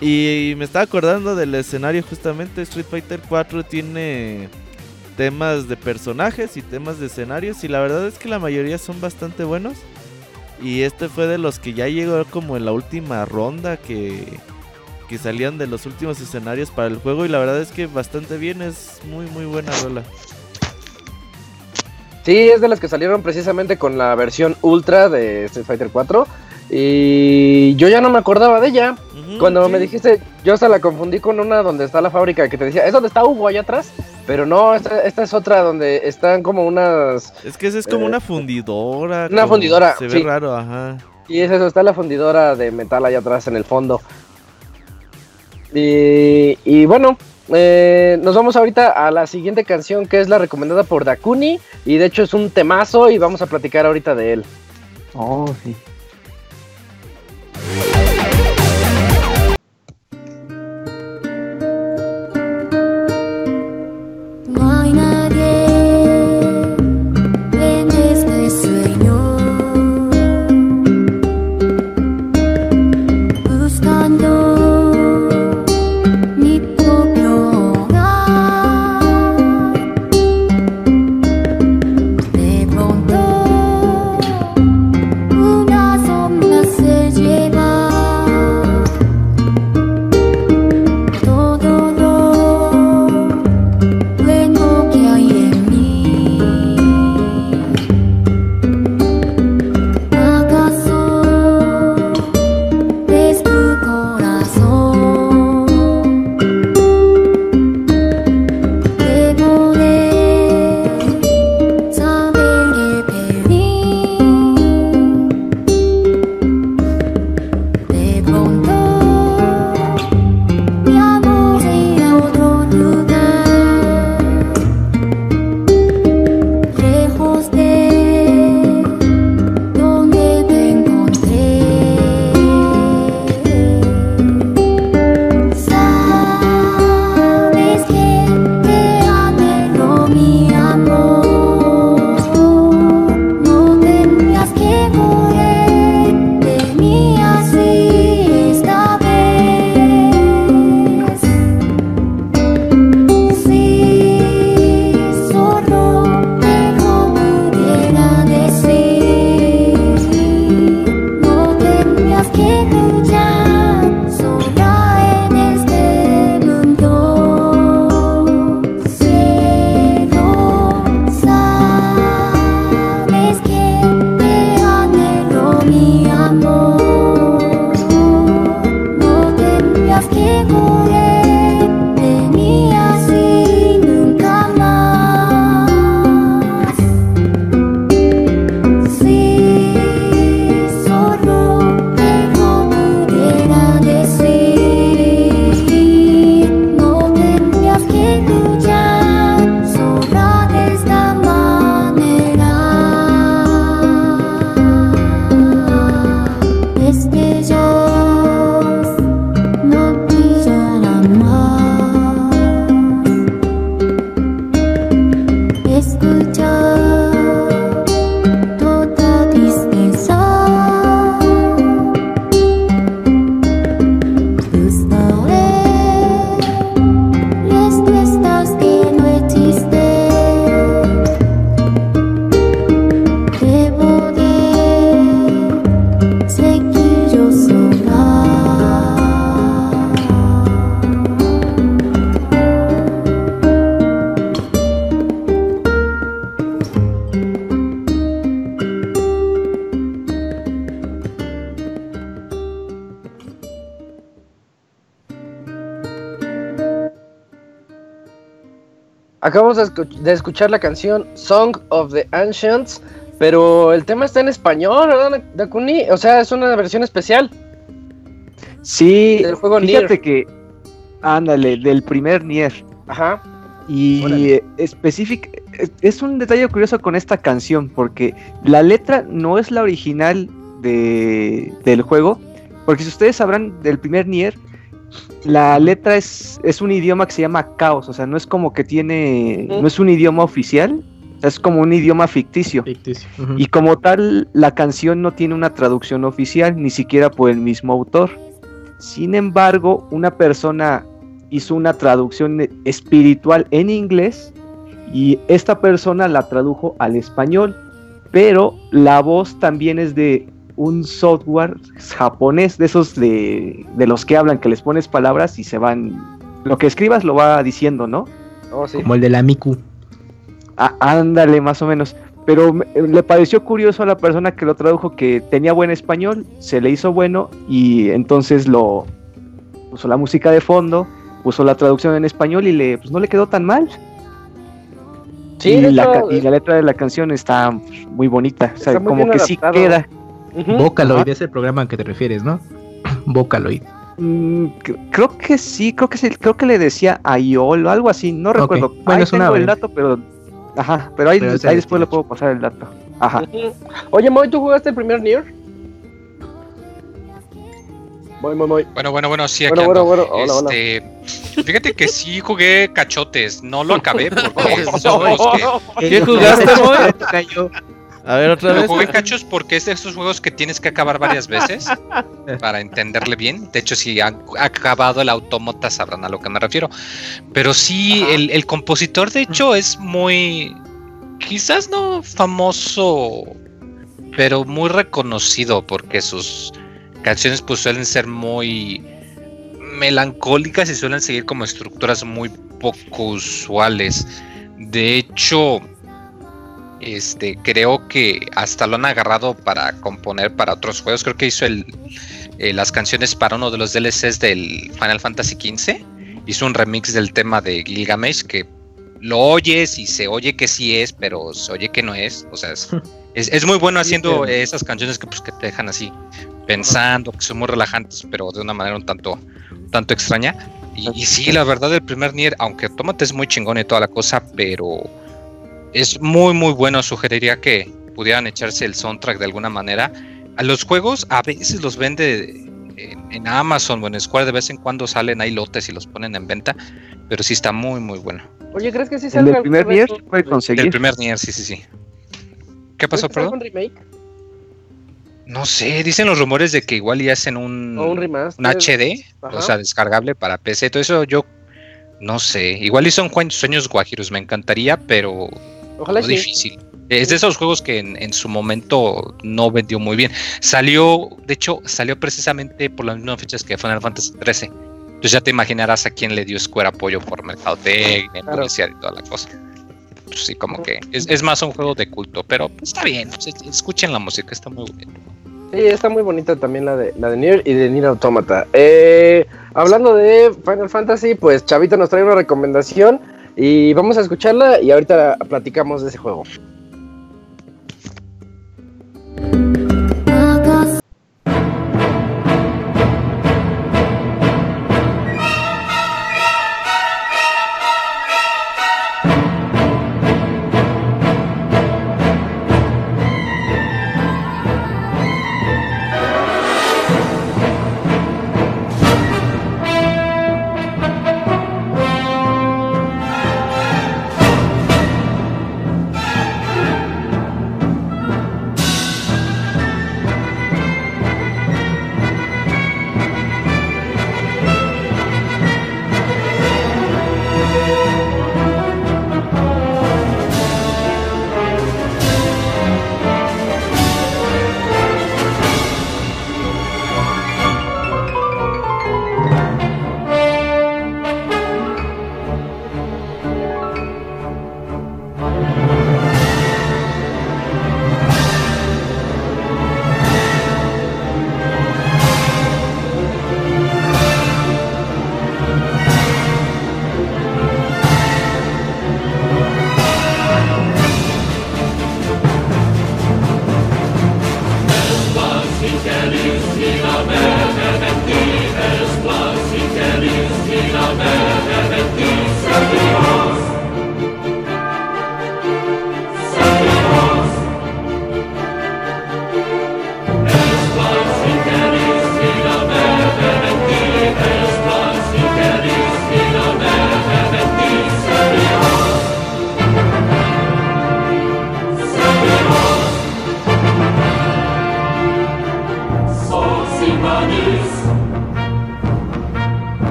Y me estaba acordando del escenario justamente. Street Fighter 4 tiene temas de personajes y temas de escenarios. Y la verdad es que la mayoría son bastante buenos. Y este fue de los que ya llegó como en la última ronda que, que salían de los últimos escenarios para el juego. Y la verdad es que bastante bien. Es muy, muy buena rola. Sí, es de las que salieron precisamente con la versión Ultra de Street Fighter 4. Y yo ya no me acordaba de ella. Cuando me dijiste, yo hasta la confundí con una donde está la fábrica que te decía, es donde está Hugo allá atrás. Pero no, esta, es otra donde están como unas. Es que esa es como eh, una fundidora. Una fundidora. Se ve raro, ajá. Y es eso, está la fundidora de metal allá atrás en el fondo. Y, y bueno, eh, nos vamos ahorita a la siguiente canción que es la recomendada por Dakuni. Y de hecho es un temazo y vamos a platicar ahorita de él. Oh, sí. Bye. Acabamos de, escuchar la canción Song of the Ancients, pero el tema está en español, ¿verdad, Dakuni? O sea, es una versión especial. Sí, del juego fíjate que, ándale, del primer Nier. Ajá. Y específico, es un detalle curioso con esta canción, porque la letra no es la original de, del juego, porque si ustedes sabrán del primer Nier, la letra es, es un idioma que se llama caos, o sea, no es como que tiene, no es un idioma oficial, es como un idioma ficticio. Y como tal, la canción no tiene una traducción oficial, ni siquiera por el mismo autor. Sin embargo, una persona hizo una traducción espiritual en inglés y esta persona la tradujo al español, pero la voz también es de un software japonés, de esos de, los que hablan, que les pones palabras y se van, lo que escribas lo va diciendo, ¿no? Oh, Como el de la Miku. Ah, ándale, más o menos. Pero le pareció curioso a la persona que lo tradujo que tenía buen español, se le hizo bueno y entonces lo puso la música de fondo, puso la traducción en español y le pues no le quedó tan mal. Sí, y, la, y la letra de la canción está muy bonita, o sea, como que sí queda. Vocaloid es el programa al que te refieres, ¿no? Vocaloid. Mm, creo que sí, creo que sí, creo que le decía Ayol o algo así, no recuerdo. Bueno, es una el dato, pero ajá, pero ahí, después le puedo pasar el dato. Ajá. Oye, Moy, ¿tú jugaste el primer Nier? Muy, muy, muy. Bueno, bueno, bueno, sí, aquí bueno, bueno, bueno. Hola, este, Fíjate que sí jugué cachotes, no lo acabé porque que... ¿Qué jugaste, Moy? A ver, otra vez. jugué cachos porque es de esos juegos que tienes que acabar varias veces para entenderle bien. De hecho, si han acabado el automata sabrán a lo que me refiero. Pero sí, el, compositor, de hecho, es muy. Quizás no famoso, pero muy reconocido porque sus canciones pues suelen ser muy melancólicas y suelen seguir como estructuras muy poco usuales. De hecho, este, creo que hasta lo han agarrado para componer para otros juegos. Creo que hizo el, eh, las canciones para uno de los DLCs del Final Fantasy XV. Hizo un remix del tema de Gilgamesh que lo oyes y se oye que sí es, pero se oye que no es. O sea, es, muy bueno haciendo esas canciones que, pues, que te dejan así pensando, que son muy relajantes, pero de una manera un tanto, tanto extraña. Y, y sí, la verdad, el primer Nier, aunque Tomate es muy chingón y toda la cosa, pero es muy muy bueno. Sugeriría que pudieran echarse el soundtrack de alguna manera. A los juegos a veces los vende en, Amazon o en Square de vez en cuando salen ahí lotes y los ponen en venta, pero sí está muy muy bueno. Oye, ¿crees que sí sale el primer Nier puede conseguir? El primer Nier, sí, sí, sí. ¿Qué pasó, perdón? remake? No sé, dicen los rumores de que igual ya hacen un, un, un HD, o sea, descargable para PC. Todo eso yo no sé. Igual y son sueños guajiros, me encantaría, pero Ojalá no difícil. Es de esos juegos que en, su momento no vendió muy bien. Salió, de hecho, salió precisamente por las mismas fechas que Final Fantasy XIII. Entonces ya te imaginarás a quién le dio Square apoyo por mercadotecnia, claro. publicidad y toda la cosa. Pues sí, como que es, más un juego de culto, pero está bien. Escuchen la música, está muy bien. Sí, está muy bonita también la de, la de Nier y de Nier Automata. Eh, hablando de Final Fantasy, pues Chavito nos trae una recomendación y vamos a escucharla y ahorita platicamos de ese juego.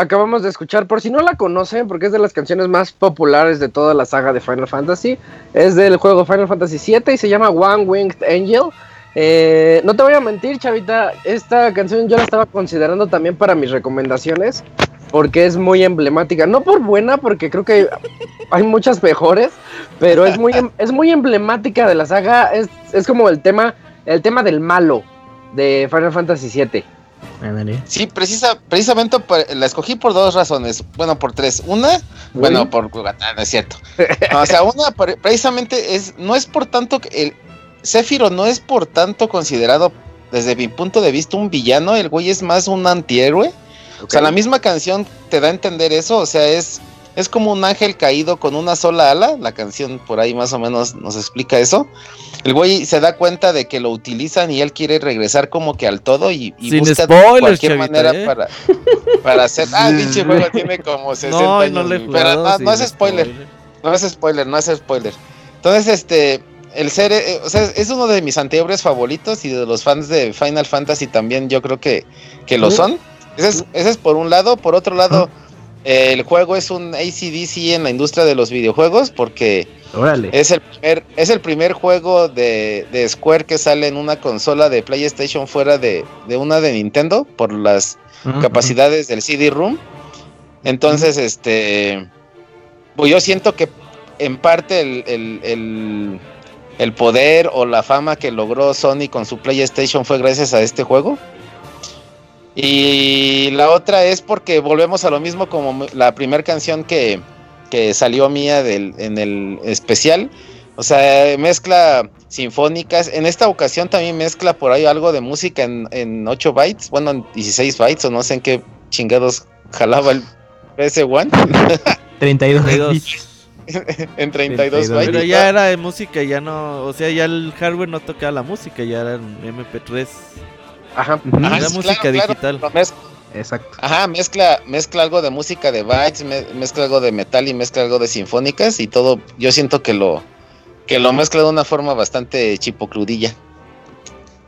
Acabamos de escuchar, por si no la conocen, porque es de las canciones más populares de toda la saga de Final Fantasy, es del juego Final Fantasy VII y se llama One Winged Angel. Eh, no te voy a mentir, chavita, esta canción yo la estaba considerando también para mis recomendaciones, porque es muy emblemática, no por buena, porque creo que hay muchas mejores, pero es muy, es muy emblemática de la saga, es, es como el tema, el tema del malo de Final Fantasy VII. Sí, precisa, precisamente por- la escogí por dos razones. Bueno, por tres. Una, bueno, por ah, no es cierto. No, o sea, una por- precisamente es, no es por tanto que el Sephiroth no es por tanto considerado desde mi punto de vista un villano, el güey es más un antihéroe. O sea, la misma canción te da a entender eso, o sea, es es como un ángel caído con una sola ala, la canción por ahí más o menos nos explica eso. El güey se da cuenta de que lo utilizan y él quiere regresar como que al todo y, y Sin busca spoilers, cualquier chavita, manera ¿eh? para, para hacer. Ah, el pinche juego tiene como 60 No, años. no le güey, pero jugado no, no es spoiler, no es spoiler, no es spoiler. Entonces, este, el ser, eh, o sea, es uno de mis antihéroes favoritos y de los fans de Final Fantasy también yo creo que, que lo son. Ese es, ese es por un lado. Por otro lado, el juego es un ACDC en la industria de los videojuegos porque Órale. es el primer, es el primer juego de, de Square que sale en una consola de PlayStation fuera de, de una de Nintendo por las capacidades del CD-ROOM. Entonces, este, pues yo siento que en parte el, el- el- el poder o la fama que logró Sony con su PlayStation fue gracias a este juego. Y la otra es porque volvemos a lo mismo como la primera canción que, que salió mía del, en el especial. O sea, mezcla sinfónicas. En esta ocasión también mezcla por ahí algo de música en, en 8 bytes, bueno, en 16 bytes o no sé en qué chingados jalaba el PS1 32. 32. en 32 32 bytes. Pero ya era de música, ya no. O sea, ya el hardware no tocaba la música, ya era en MP3. Ajá. Ajá, Era sí, música claro, claro, digital. pero mez- Exacto. Ajá, mezcla, mezcla algo de música de bytes, me- mezcla algo de metal y mezcla algo de sinfónicas y todo. Yo siento que lo que lo mezcla de una forma bastante chipocrudilla.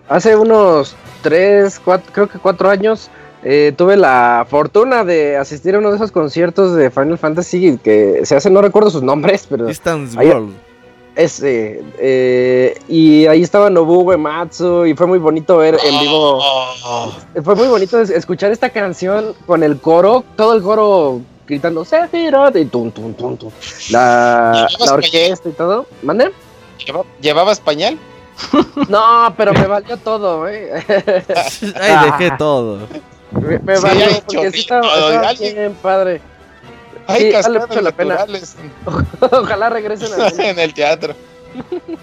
Hace unos tres, cuatro, creo que cuatro años, eh, tuve la fortuna de asistir a uno de esos conciertos de Final Fantasy que se hacen, no recuerdo sus nombres, pero Distance World. Eh, eh, y ahí estaba Nobuo Uematsu y fue muy bonito ver en vivo, Oh, fue muy bonito es- escuchar esta canción con el coro, todo el coro gritando Sephiroth y tum, tum, tum, tum. La, ¿Llevabas la orquesta y todo. ¿Mande? ¿lleva- ¿Llevabas pañal? No, pero me valió todo, eh. Ay, dejé todo. Me, me Sí, valió porque sí estaba, bien padre. Hay Sí, vale cascadas mucho la pena. Ojalá regresen a en el teatro.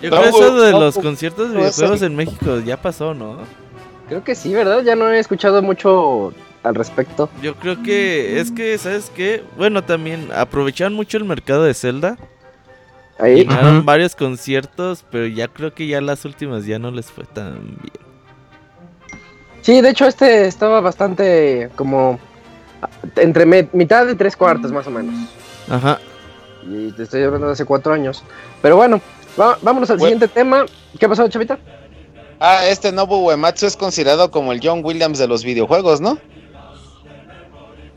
Yo creo eso de los no, conciertos de videojuegos en México ya pasó, ¿no? Creo que sí, ¿verdad? Ya no he escuchado mucho al respecto. Yo creo que es que, ¿sabes qué? Bueno, también aprovecharon mucho el mercado de Zelda. Ahí. Llenaron Ujú. varios conciertos, pero ya creo que ya las últimas ya no les fue tan bien. Sí, de hecho este estaba bastante como entre mitad y tres cuartos más o menos. Ajá. Y te estoy hablando de hace cuatro años. Pero bueno, va- vámonos al Bueno. siguiente tema. ¿Qué pasó, chavita? Ah, este Nobu Uematsu es considerado como el John Williams de los videojuegos, ¿no?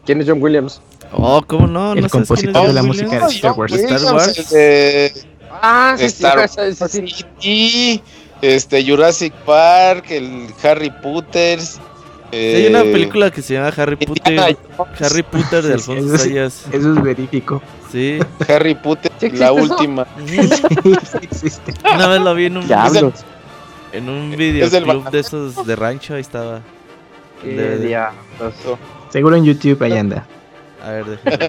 ¿Quién es John Williams? Oh, ¿cómo no? El ¿No sabes quién es compositor de la Williams? música de Star Wars. Star Wars. Ah, sí, sí, Star sí, sí, sí, sí. Y este Jurassic Park, el Harry Potter. Sí, hay una eh, película que se llama Harry Potter. Harry Potter de Sí, sí, Alfonso eso sí. Sayas. Eso es verídico. Sí. Harry Potter, ¿Sí la eso? última. Sí existe. Una vez lo vi en un Diablos. En un videoclub de esos de rancho, ahí estaba. Seguro en YouTube ahí anda. A ver,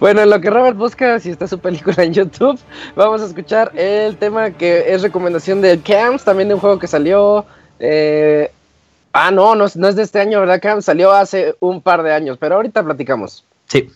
bueno, en lo que Robert busca si está su película en YouTube, vamos a escuchar el tema que es recomendación del Camps, también de un juego que salió. Eh, ah, no, no, no es de este año, ¿verdad, Camps? Salió hace un par de años, pero ahorita platicamos. Sí.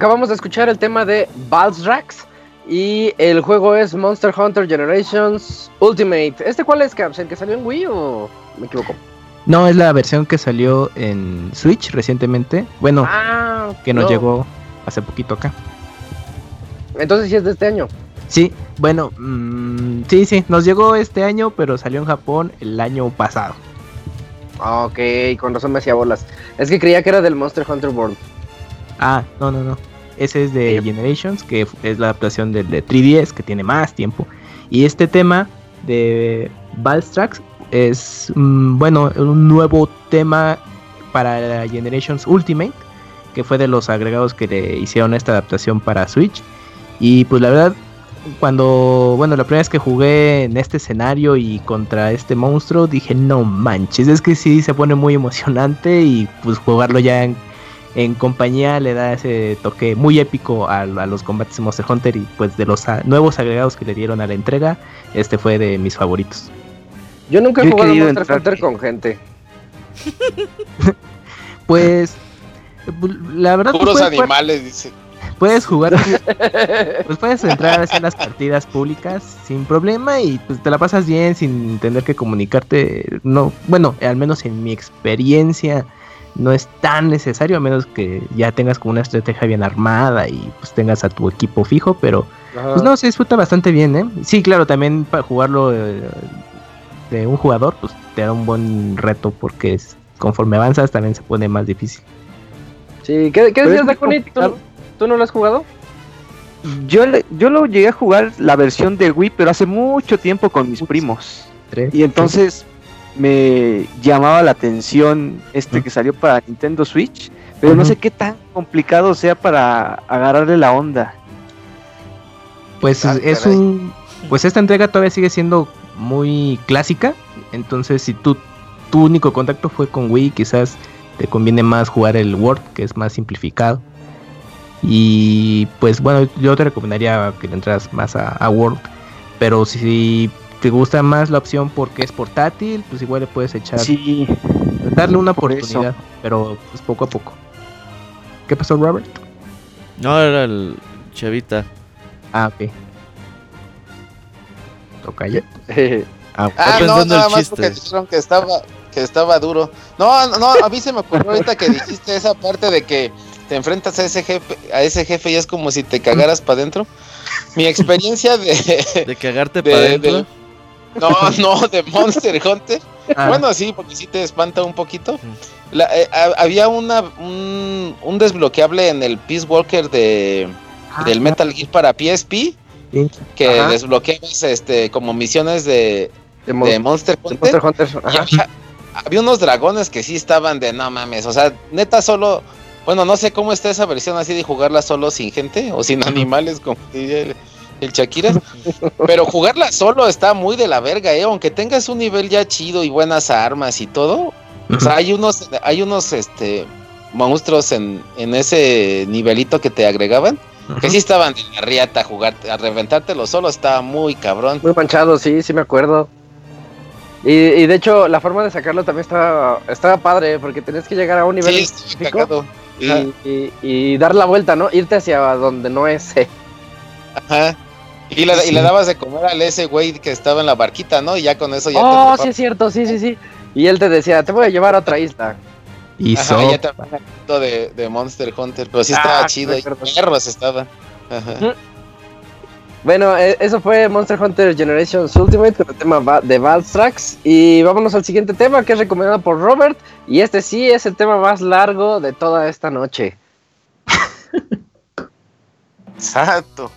Acabamos de escuchar el tema de Balsrax y el juego es Monster Hunter Generations Ultimate. ¿Este cuál es, Caps? ¿El que salió en Wii o me equivoco? No, es la versión que salió en Switch recientemente. Bueno, ah, que nos llegó hace poquito acá. Entonces sí es de este año. Sí, bueno, mm, sí, sí, nos llegó este año, pero salió en Japón el año pasado. Ok, con razón me hacía bolas. Es que creía que era del Monster Hunter World. Ah, no, no, no. Ese es de Generations, que es la adaptación del de 3DS, que tiene más tiempo. Y este tema de Balstrax es, mm, bueno, un nuevo tema para la Generations Ultimate, que fue de los agregados que le hicieron esta adaptación para Switch. Y pues la verdad, cuando, bueno, la primera vez que jugué en este escenario y contra este monstruo, dije, no manches, es que sí se pone muy emocionante y pues jugarlo ya en, compañía le da ese toque muy épico a, los combates de Monster Hunter y pues de los nuevos agregados que le dieron a la entrega, este fue de mis favoritos. Yo nunca he jugado Monster Hunter con gente. pues, la verdad... Puros animales, dice puedes jugar, pues puedes entrar a hacer las partidas públicas sin problema y pues te la pasas bien sin tener que comunicarte. No, bueno, al menos en mi experiencia no es tan necesario a menos que ya tengas como una estrategia bien armada y pues tengas a tu equipo fijo, pero pues no se disfruta bastante bien, ¿eh? Sí, claro, también para jugarlo eh, de un jugador pues te da un buen reto porque conforme avanzas también se pone más difícil. Sí, ¿qué, qué decías de ¿Tú no lo has jugado? Yo, yo lo llegué a jugar la versión de Wii, pero hace mucho tiempo con mis primos. Y entonces me llamaba la atención este que salió para Nintendo Switch, pero no sé qué tan complicado sea para agarrarle la onda. Pues ah, es un pues esta entrega todavía sigue siendo muy clásica, entonces si tú tu único contacto fue con Wii, quizás te conviene más jugar el Word, que es más simplificado. Y pues bueno, yo te recomendaría que le entras más a, World. Pero si te gusta más la opción porque es portátil, pues igual le puedes echar. Sí. Darle una oportunidad, pero pues poco a poco. ¿Qué pasó, Robert? No, era el Chavita. Ah, ok. Toca ya. ah, ah no, nada más porque dijeron que estaba, que estaba duro. No, no, a mí se me ocurrió ahorita que dijiste esa parte de que te enfrentas a ese jefe, a ese jefe y es como si te cagaras para adentro. Mi experiencia de. ¿De cagarte para adentro? No, no, de Monster Hunter. Ah. Bueno, sí, porque sí te espanta un poquito. Eh, había una, un, desbloqueable en el Peace Walker de, ah, del Metal Gear para PSP. Que desbloqueabas este, como misiones de, de, Monster Hunter. Había, había, unos dragones que sí estaban de no mames. O sea, neta, solo bueno, no sé cómo está esa versión así de jugarla solo sin gente o sin animales, como diría el, Shakira. Pero jugarla solo está muy de la verga, ¿eh? Aunque tengas un nivel ya chido y buenas armas y todo. O sea, hay unos, hay unos este, monstruos en, en ese nivelito que te agregaban. Que sí estaban de la riata a jugar, a reventártelo solo, estaba muy cabrón. Muy manchado, sí, sí me acuerdo. Y, y, de hecho, la forma de sacarlo también estaba, estaba padre, porque tenías que llegar a un nivel sí, y, dar la vuelta, ¿no? Irte hacia donde no es. Ajá. Y le, dabas de comer al ese güey que estaba en la barquita, ¿no? Y ya con eso ya oh, sí es cierto, sí, sí, sí. Y él te decía, te voy a llevar a otra isla. Y Ajá, ya te de, de Monster Hunter, pero sí estaba ah, chido, y perros estaban. Ajá. Bueno, e, eso fue Monster Hunter Generations Ultimate con el tema de Valstrax. Y vámonos al siguiente tema que es recomendado por Robert. Y este sí es el tema más largo de toda esta noche. Exacto.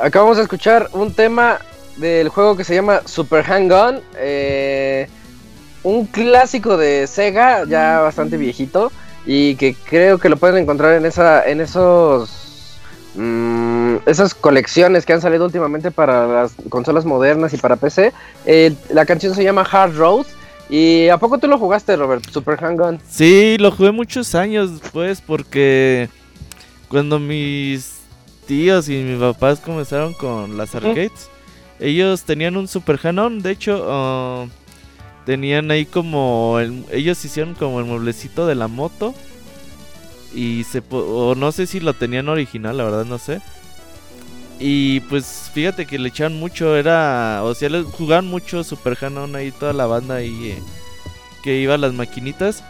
Acabamos de escuchar un tema del juego que se llama Super Hang On. Eh, un clásico de Sega, ya bastante viejito. Y que creo que lo pueden encontrar en esa. en esos. Mm, esas colecciones que han salido últimamente para las consolas modernas y para PC. Eh, la canción se llama Hard Road. ¿Y a poco tú lo jugaste, Robert? Super Hang On. Sí, lo jugué muchos años después porque cuando mis tíos y mis papás comenzaron con las arcades, ellos tenían un Super Hang On. De hecho, uh, tenían ahí como. ellos hicieron como el mueblecito de la moto. Y se. O no sé si lo tenían original, la verdad no sé. Y pues fíjate que le echaban mucho, era, o sea, jugaban mucho Super Hanon ahí toda la banda ahí eh, que iba a las maquinitas.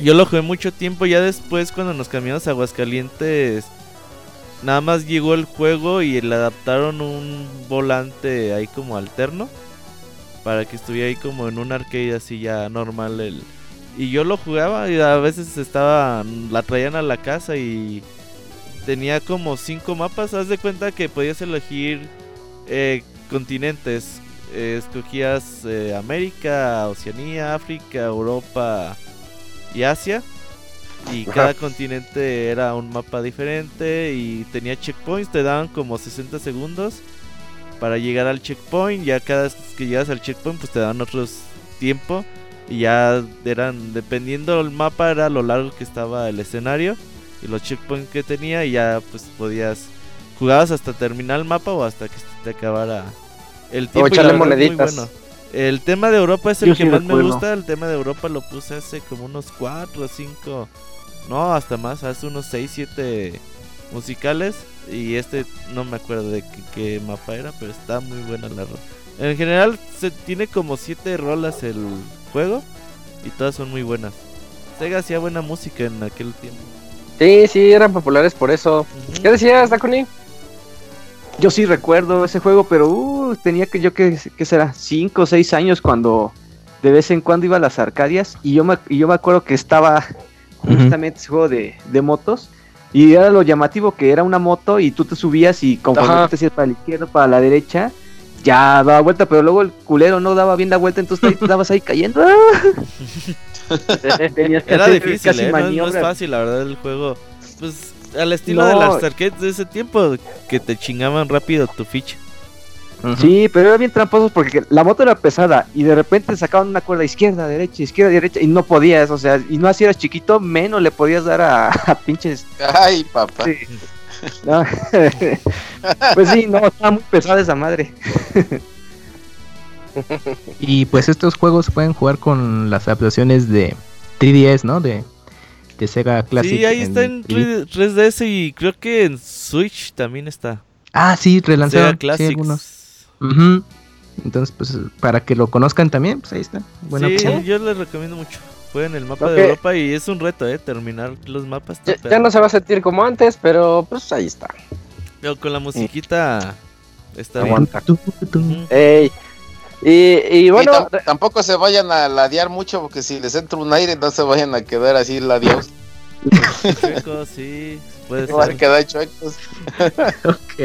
Yo lo jugué mucho tiempo, ya después cuando nos cambiamos a Aguascalientes, nada más llegó el juego y le adaptaron un volante ahí como alterno para que estuviera ahí como en un arcade así ya normal el y yo lo jugaba y a veces estaba la traían a la casa y tenía como cinco mapas. Haz de cuenta que podías elegir eh, continentes. escogías eh, América, Oceanía, África, Europa y Asia. Y cada continente era un mapa diferente y tenía checkpoints. Te daban como 60 segundos para llegar al checkpoint. Ya cada vez que llegas al checkpoint, pues te dan otros tiempo. Y ya eran, dependiendo del mapa, era lo largo que estaba el escenario y los checkpoints que tenía y ya pues podías jugabas hasta terminar el mapa o hasta que te acabara el tiempo. O echarle moneditas. Bueno. El tema de Europa es el que más me gusta. El tema de Europa lo puse hace como unos 4 o 5, no, hasta más, hace unos 6, 7 musicales. Y este no me acuerdo de qué, mapa era, pero está muy buena la rola. En general se tiene como 7 rolas el juego y todas son muy buenas. Sega hacía buena música en aquel tiempo. Sí, sí, eran populares por eso. ¿Qué decías, Dakuni? Yo sí recuerdo ese juego, pero uh, tenía que yo que, será 5 o 6 años cuando de vez en cuando iba a las Arcadias y yo me, yo me acuerdo que estaba justamente ese juego de, motos y era lo llamativo que era una moto y tú te subías y conforme te hacías para la izquierda, para la derecha, ya daba vuelta, pero luego el culero no daba bien la vuelta, entonces ahí te dabas ahí cayendo. Era difícil, ¿eh? no, es fácil, la verdad, el juego. Pues al estilo de las arcades de ese tiempo, que te chingaban rápido tu ficha. Sí, pero era bien tramposo porque la moto era pesada y de repente sacaban una cuerda izquierda, derecha, izquierda, derecha y no podías, o sea, y no así eras chiquito, menos le podías dar a, pinches. Ay, papá. pues sí, no, estaba muy pesada esa madre. y pues estos juegos se pueden jugar con las adaptaciones de 3DS, ¿no? De, de Sega Classic. Sí, ahí está en 3DS y creo que en Switch también está. Ah, sí, relanzaron sí, algunos. Entonces, pues para que lo conozcan también, pues ahí está. Buena sí, yo les recomiendo mucho. Jueguen el mapa de Europa y es un reto, ¿eh? Terminar los mapas. Ya, no se va a sentir como antes, pero pues ahí está. Pero con la musiquita está Aguanta. Ey. Y, bueno. tampoco se vayan a ladear mucho porque si les entra un aire no se vayan a quedar así ladeados. chuecos, sí. Puede ser. Van a quedar chuecos. ok.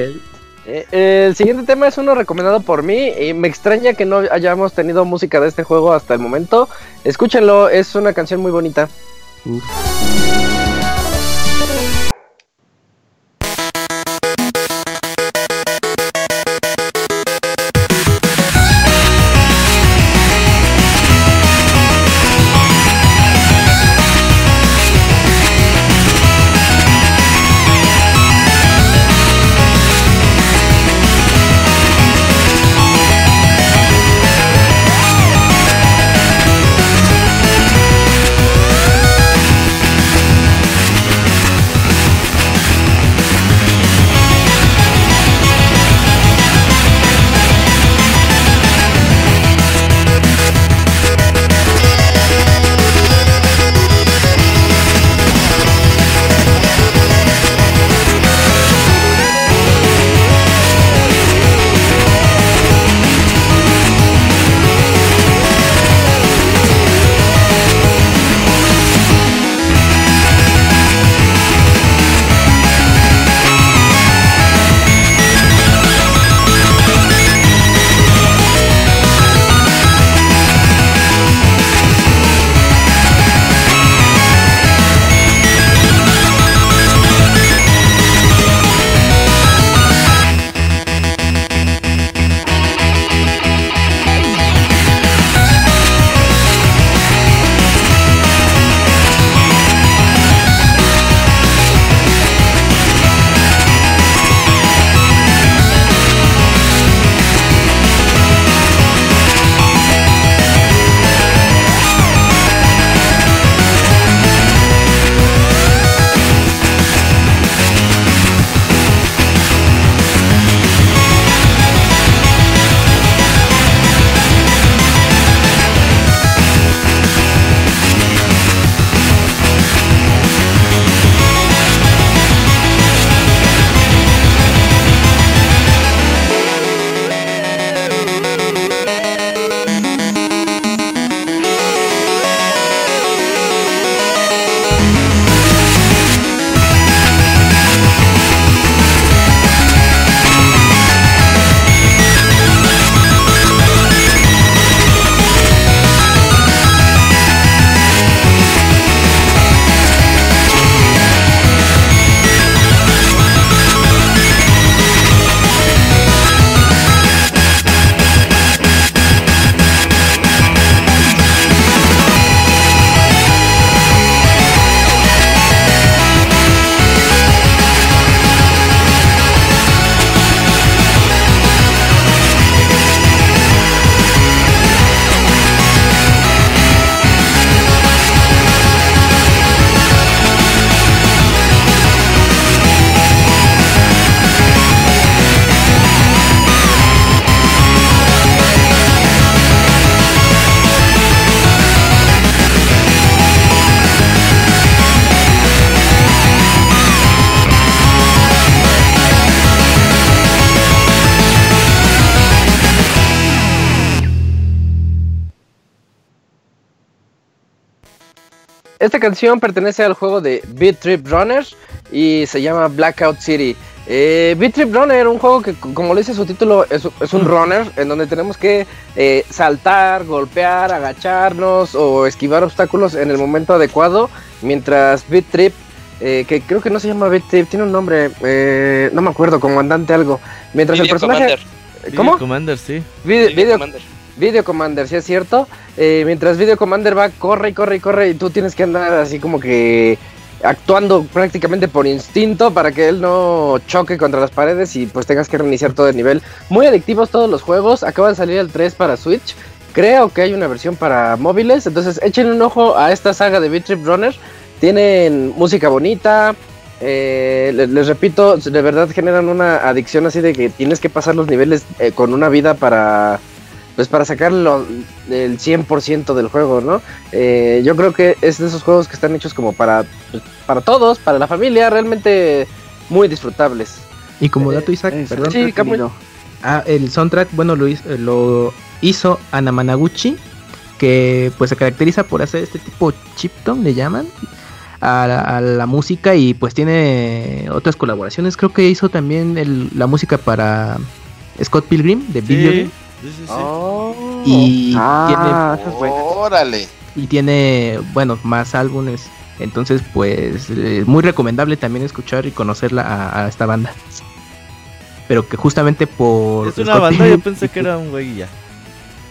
Eh, el siguiente tema es uno recomendado por mí y me extraña que no hayamos tenido música de este juego hasta el momento. Escúchenlo, es una canción muy bonita. esta canción pertenece al juego de Beat Trip Runners y se llama Blackout City. Eh, Beat Trip Runner, un juego que, como le dice su título, es, un runner en donde tenemos que eh, saltar, golpear, agacharnos o esquivar obstáculos en el momento adecuado. Mientras Beat Trip, eh, que creo que no se llama Beat Trip, tiene un nombre, eh, no me acuerdo, comandante algo. Mientras el personaje. ¿Cómo? Video Commander, sí. Video, Commander. Video Commander, sí es cierto. mientras Video Commander va, corre y corre y corre y tú tienes que andar así como que actuando prácticamente por instinto para que él no choque contra las paredes y pues tengas que reiniciar todo el nivel. Muy adictivos todos los juegos, acaban de salir el 3 para Switch. Creo que hay una versión para móviles, entonces echen un ojo a esta saga de Beat Trip Runner. Tienen música bonita, eh, les, repito, de verdad generan una adicción así de que tienes que pasar los niveles eh, con una vida para pues para sacarlo del 100% del juego, ¿no? Eh, yo creo que es de esos juegos que están hechos como para, pues, para todos, para la familia, realmente muy disfrutables. Y como dato Isaac, perdón, sí, ah, el soundtrack, bueno, lo hizo, lo hizo Anamanaguchi, que pues se caracteriza por hacer este tipo chipton, le llaman, a la, música y pues tiene otras colaboraciones. Creo que hizo también la música para Scott Pilgrim de Video Oh. y ah, tiene, órale. Y tiene, bueno, más álbumes. Entonces, pues, es muy recomendable también escuchar y conocerla a, esta banda. Pero que justamente por. Es una banda, yo pensé que era un güey ya.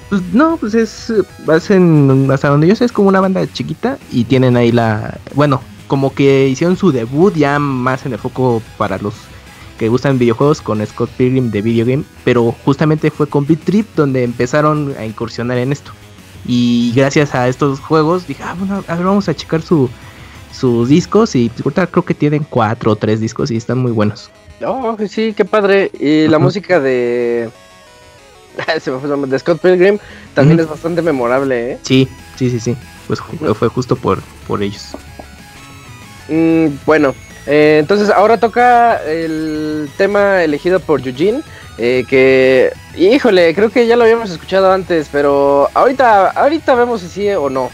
Pues no, pues es. Hacen, hasta donde yo sé, es como una banda chiquita y tienen ahí la. Bueno, como que hicieron su debut ya más en el foco para los que gustan videojuegos con Scott Pilgrim de Video Game, pero justamente fue con Beat Trip donde empezaron a incursionar en esto. Y gracias a estos juegos dije, ah, bueno, a ver, vamos a checar su, sus discos y ahorita creo que tienen cuatro o tres discos y están muy buenos. Oh, sí, qué padre. Y la música de... Se me fue de Scott Pilgrim también es bastante memorable, ¿eh? Sí, sí, sí, sí. Pues fue justo por, por ellos. Mm, bueno, eh, entonces ahora toca el tema elegido por Eugene. Eh, que, híjole, creo que ya lo habíamos escuchado antes, pero ahorita, ahorita vemos si sí o no.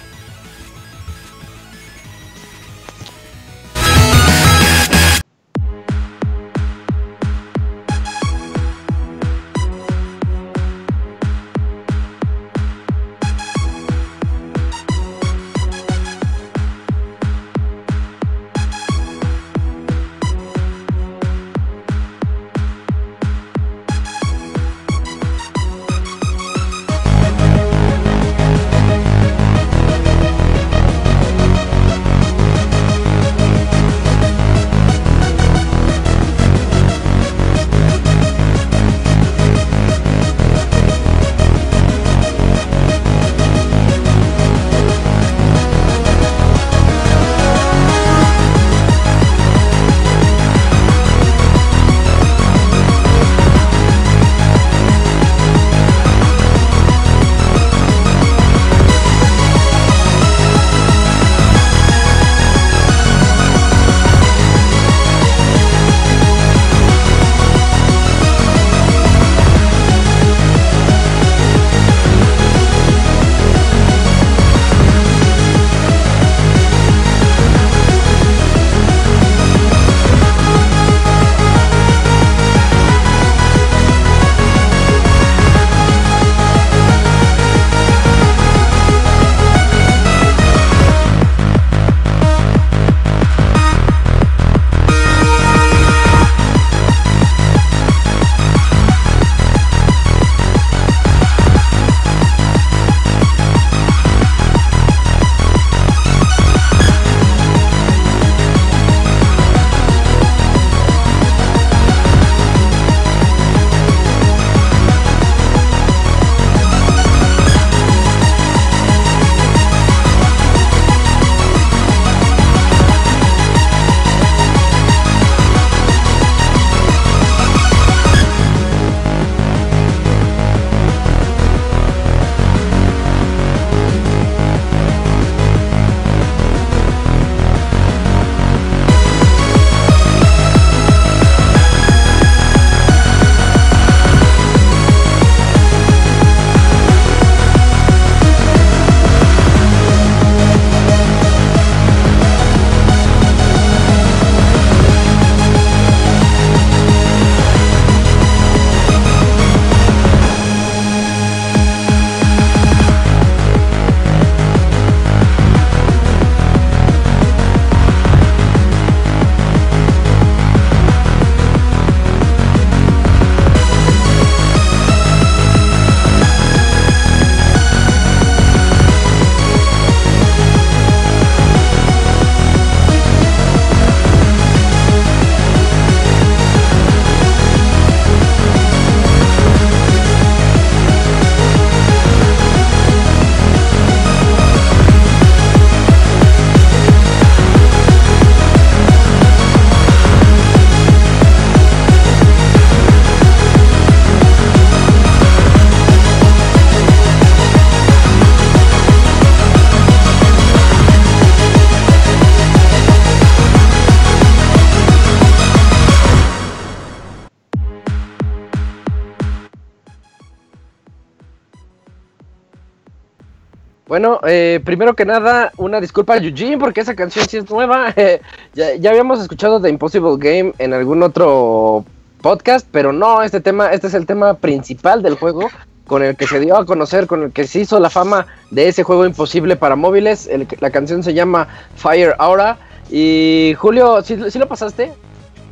Bueno, eh, primero que nada, una disculpa a Eugene porque esa canción sí es nueva. ya, ya, habíamos escuchado The Impossible Game en algún otro podcast, pero no, este tema, este es el tema principal del juego con el que se dio a conocer, con el que se hizo la fama de ese juego imposible para móviles. la canción se llama Fire Aura. Y Julio, ¿sí, lo pasaste?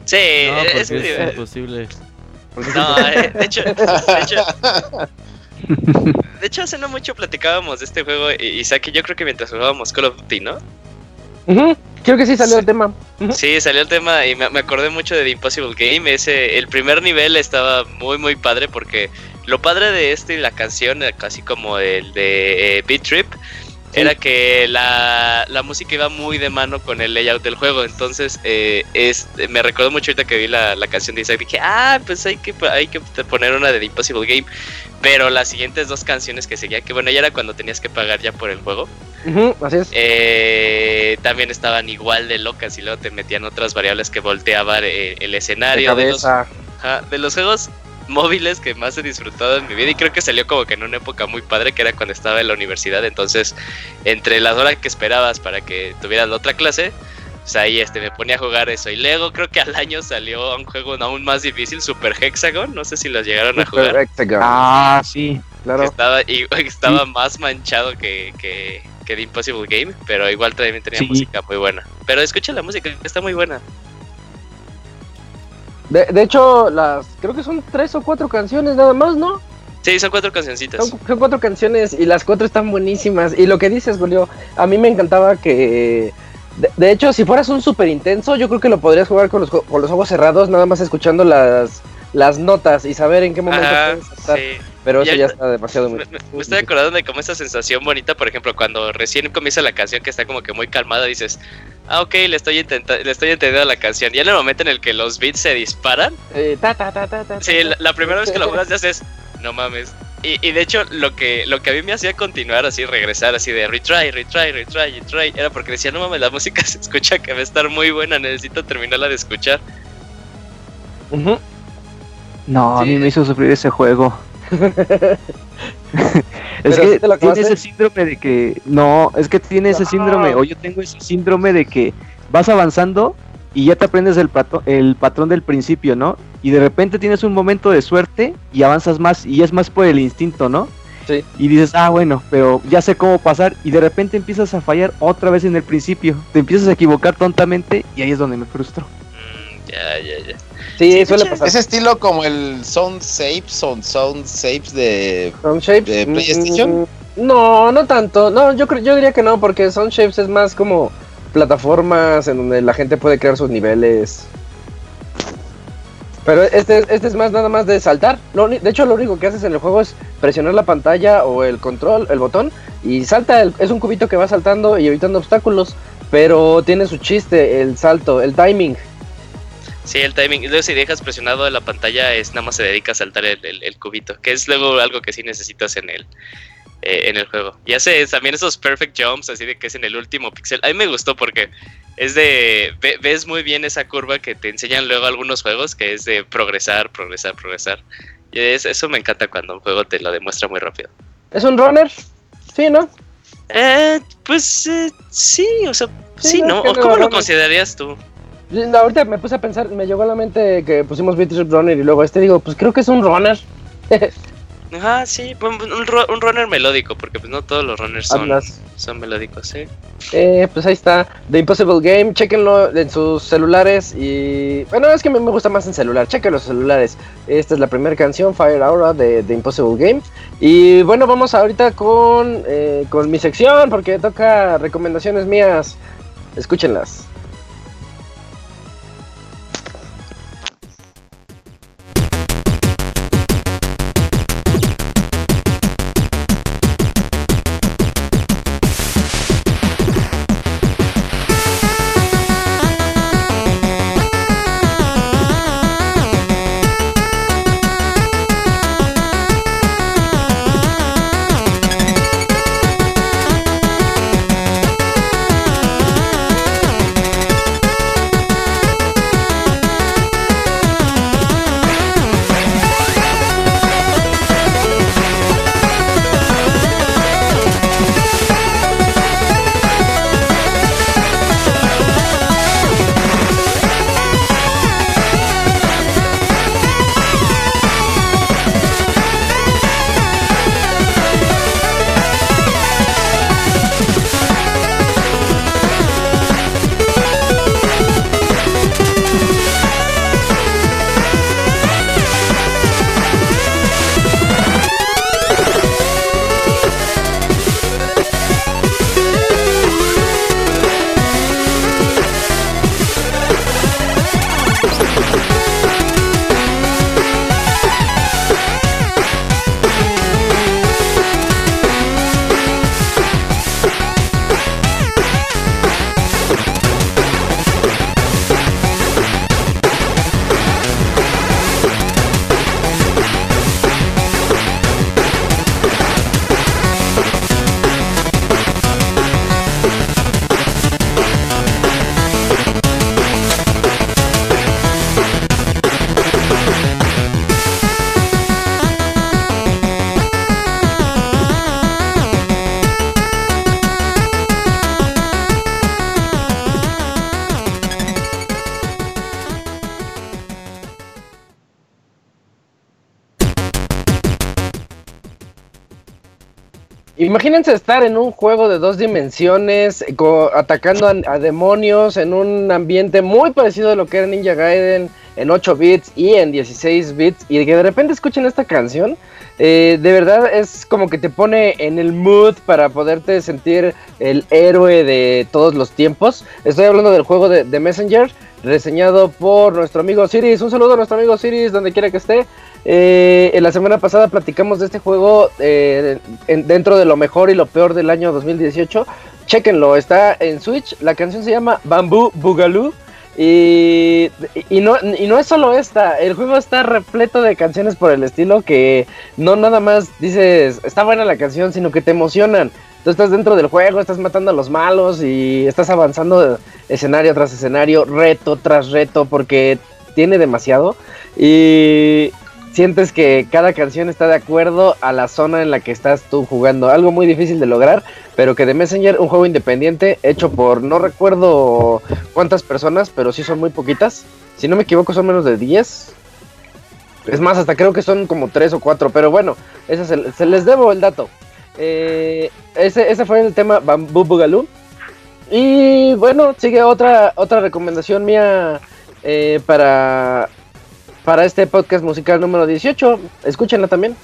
Sí, es, imposible. No, eh, de hecho, de hecho, de hecho, hace no mucho platicábamos de este juego, Isaac y yo creo que mientras jugábamos Call of Duty, ¿no? Creo que sí salió el tema. Sí, salió el tema y me, acordé mucho de The Impossible Game. Ese, el primer nivel estaba muy, muy padre porque lo padre de este y la canción, casi como el de eh, Beat Trip, era que la, música iba muy de mano con el layout del juego. Entonces, eh, me recordó mucho ahorita que vi la, canción de Isaac. Dije, ah, pues hay que, hay que poner una de The Impossible Game. Pero las siguientes dos canciones que seguían, que bueno, ya era cuando tenías que pagar ya por el juego. así es. Eh, también estaban igual de locas y luego te metían otras variables que volteaban eh, el, escenario. De, los, de los juegos móviles que más he disfrutado en mi vida y creo que salió como que en una época muy padre que era cuando estaba en la universidad, entonces entre las horas que esperabas para que tuvieras la otra clase, pues ahí este me ponía a jugar eso y luego creo que al año salió un juego aún más difícil, Super Hexagon, no sé si los llegaron a jugar. Hexagon. Ah, sí, claro. estaba, y, estaba más manchado que, que, que The Impossible Game, pero igual también tenía música muy buena. Pero escucha la música, está muy buena. De, de, hecho, las creo que son tres o cuatro canciones nada más, ¿no? Sí, son cuatro cancioncitas. Son, cuatro canciones y las cuatro están buenísimas. Y lo que dices, Julio, a mí me encantaba que... De, hecho, si fueras un súper intenso, yo creo que lo podrías jugar con los, con los ojos cerrados, nada más escuchando las, las notas y saber en qué momento puedes estar. Pero eso ya, está demasiado muy, me, estoy acordando de como esa sensación bonita, por ejemplo, cuando recién comienza la canción que está como que muy calmada, dices, ah, ok, le estoy, intentando le estoy entendiendo la canción. Y en el momento en el que los beats se disparan, eh, ta, ta, ta, sí, la, primera vez que lo juegas ya haces, no mames. Y, y, de hecho, lo que, lo que a mí me hacía continuar así, regresar así de retry, retry, retry, retry, era porque decía, no mames, la música se escucha que va a estar muy buena, necesito terminarla de escuchar. No, a mí me hizo sufrir ese juego. es que tiene ese síndrome de que. No, es que tiene ese síndrome, o yo tengo ese síndrome de que vas avanzando y ya te aprendes el, el patrón del principio, ¿no? Y de repente tienes un momento de suerte y avanzas más, y es más por el instinto, ¿no? Sí. Y dices, ah, bueno, pero ya sé cómo pasar, y de repente empiezas a fallar otra vez en el principio, te empiezas a equivocar tontamente, y ahí es donde me frustro. Ya, ya, ya. Sí, suele pasar. Ese estilo como el Sound Shapes, Sound, sound Shapes de, de mm, PlayStation. no, no tanto. No, yo creo, yo diría que no, porque Sound Shapes es más como plataformas en donde la gente puede crear sus niveles. Pero este, este es más nada más de saltar. de hecho, lo único que haces en el juego es presionar la pantalla o el control, el botón, y salta. es un cubito que va saltando y evitando obstáculos. Pero tiene su chiste, el salto, el timing. Sí, el timing. Luego si dejas presionado la pantalla es nada más se dedica a saltar el, cubito, que es luego algo que sí necesitas en el, eh, en el juego. Y hace también esos perfect jumps, así de que es en el último pixel. A mí me gustó porque es de... ves muy bien esa curva que te enseñan luego algunos juegos, que es de progresar, progresar, progresar. Y eso me encanta cuando un juego te lo demuestra muy rápido. ¿Es un runner? Sí, ¿no? Eh, pues eh, sí, o sea, sí, ¿no? ¿Cómo lo considerarías tú? Ahorita me puse a pensar, me llegó a la mente que pusimos Beat Runner y luego este digo, pues creo que es un runner. Ajá, sí, un, runner melódico, porque pues no todos los runners son, son melódicos, sí. Eh, pues ahí está, The Impossible Game, chequenlo en sus celulares y... Bueno, es que me, gusta más en celular, chequen los celulares. Esta es la primera canción, Fire Aura, de The Impossible Game. Y bueno, vamos ahorita con, eh, con mi sección, porque toca recomendaciones mías. Escúchenlas. Imagínense estar en un juego de dos dimensiones, atacando a, demonios en un ambiente muy parecido a lo que era Ninja Gaiden en 8 bits y en 16 bits, y que de repente escuchen esta canción. Eh, de verdad es como que te pone en el mood para poderte sentir el héroe de todos los tiempos. Estoy hablando del juego de, de Messenger, reseñado por nuestro amigo Siris. Un saludo a nuestro amigo Siris, donde quiera que esté. Eh, en la semana pasada platicamos de este juego eh, dentro de lo mejor y lo peor del año 2018. Chequenlo, está en Switch. La canción se llama Bamboo Boogaloo. Y, y, no, y no es solo esta, el juego está repleto de canciones por el estilo que no nada más dices, está buena la canción, sino que te emocionan. Tú estás dentro del juego, estás matando a los malos y estás avanzando escenario tras escenario, reto tras reto, porque tiene demasiado. Y, sientes que cada canción está de acuerdo a la zona en la que estás tú jugando. Algo muy difícil de lograr, pero que de Messenger, un juego independiente hecho por no recuerdo cuántas personas, pero sí son muy poquitas. Si no me equivoco, son menos de 10. Es más, hasta creo que son como 3 o 4, pero bueno, ese se, les debo el dato. Eh, ese, fue el tema Bamboo Boogaloo. Y bueno, sigue otra, otra recomendación mía eh, para para este podcast musical número 18. Escúchenla también.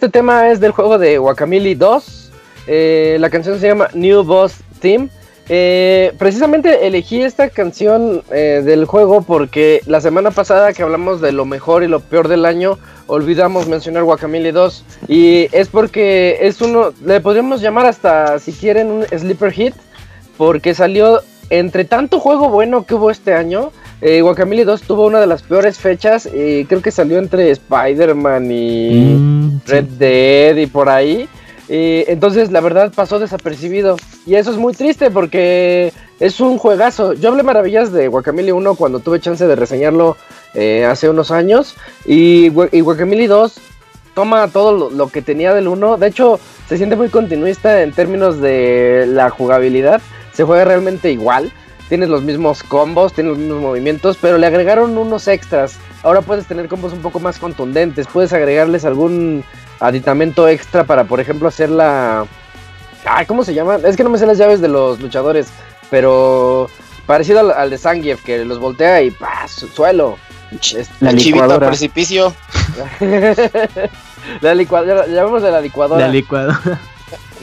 Este tema es del juego de Guacamole 2. Eh, la canción se llama New Boss Theme. Eh, precisamente elegí esta canción eh, del juego porque la semana pasada que hablamos de lo mejor y lo peor del año, olvidamos mencionar Guacamole 2. Y es porque es uno, le podríamos llamar hasta, si quieren, un sleeper hit. porque salió entre tanto juego bueno que hubo este año. Eh, Guacamole 2 tuvo una de las peores fechas. Eh, creo que salió entre Spider-Man y Mm, Red Dead y por ahí. Eh, entonces, la verdad, pasó desapercibido. Y eso es muy triste porque es un juegazo. Yo hablé maravillas de Guacamole 1 cuando tuve chance de reseñarlo eh, hace unos años. Y, y Guacamole 2 toma todo lo, lo que tenía del 1. De hecho, se siente muy continuista en términos de la jugabilidad. Se juega realmente igual. Tienes los mismos combos, tienes los mismos movimientos, pero le agregaron unos extras. Ahora puedes tener combos un poco más contundentes. Puedes agregarles algún aditamento extra para, por ejemplo, hacer la. Ay, ¿cómo se llama? Es que no me sé las llaves de los luchadores, pero parecido al, al de Zangief, que los voltea y ¡pah! su- suelo. La el chivito licuadora. precipicio. la licuadora, llamémosle la licuadora. La licuadora.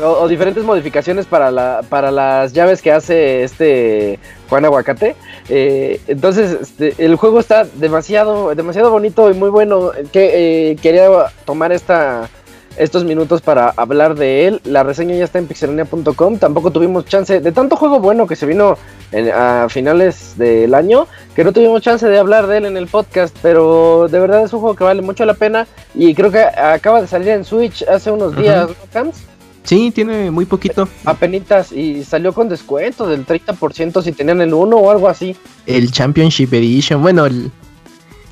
O, o diferentes modificaciones para, la, para las llaves que hace este Juan Aguacate. Eh, entonces, este, el juego está demasiado, demasiado bonito y muy bueno. Que, eh, quería tomar esta, estos minutos para hablar de él. La reseña ya está en pixelania.com. Tampoco tuvimos chance de tanto juego bueno que se vino en- a finales del año que no tuvimos chance de hablar de él en el podcast. Pero de verdad es un juego que vale mucho la pena. Y creo que acaba de salir en Switch hace unos días, ¿no? Sí, tiene muy poquito. Apenitas y salió con descuento del 30% si tenían el 1 o algo así. El Championship Edition, bueno, el,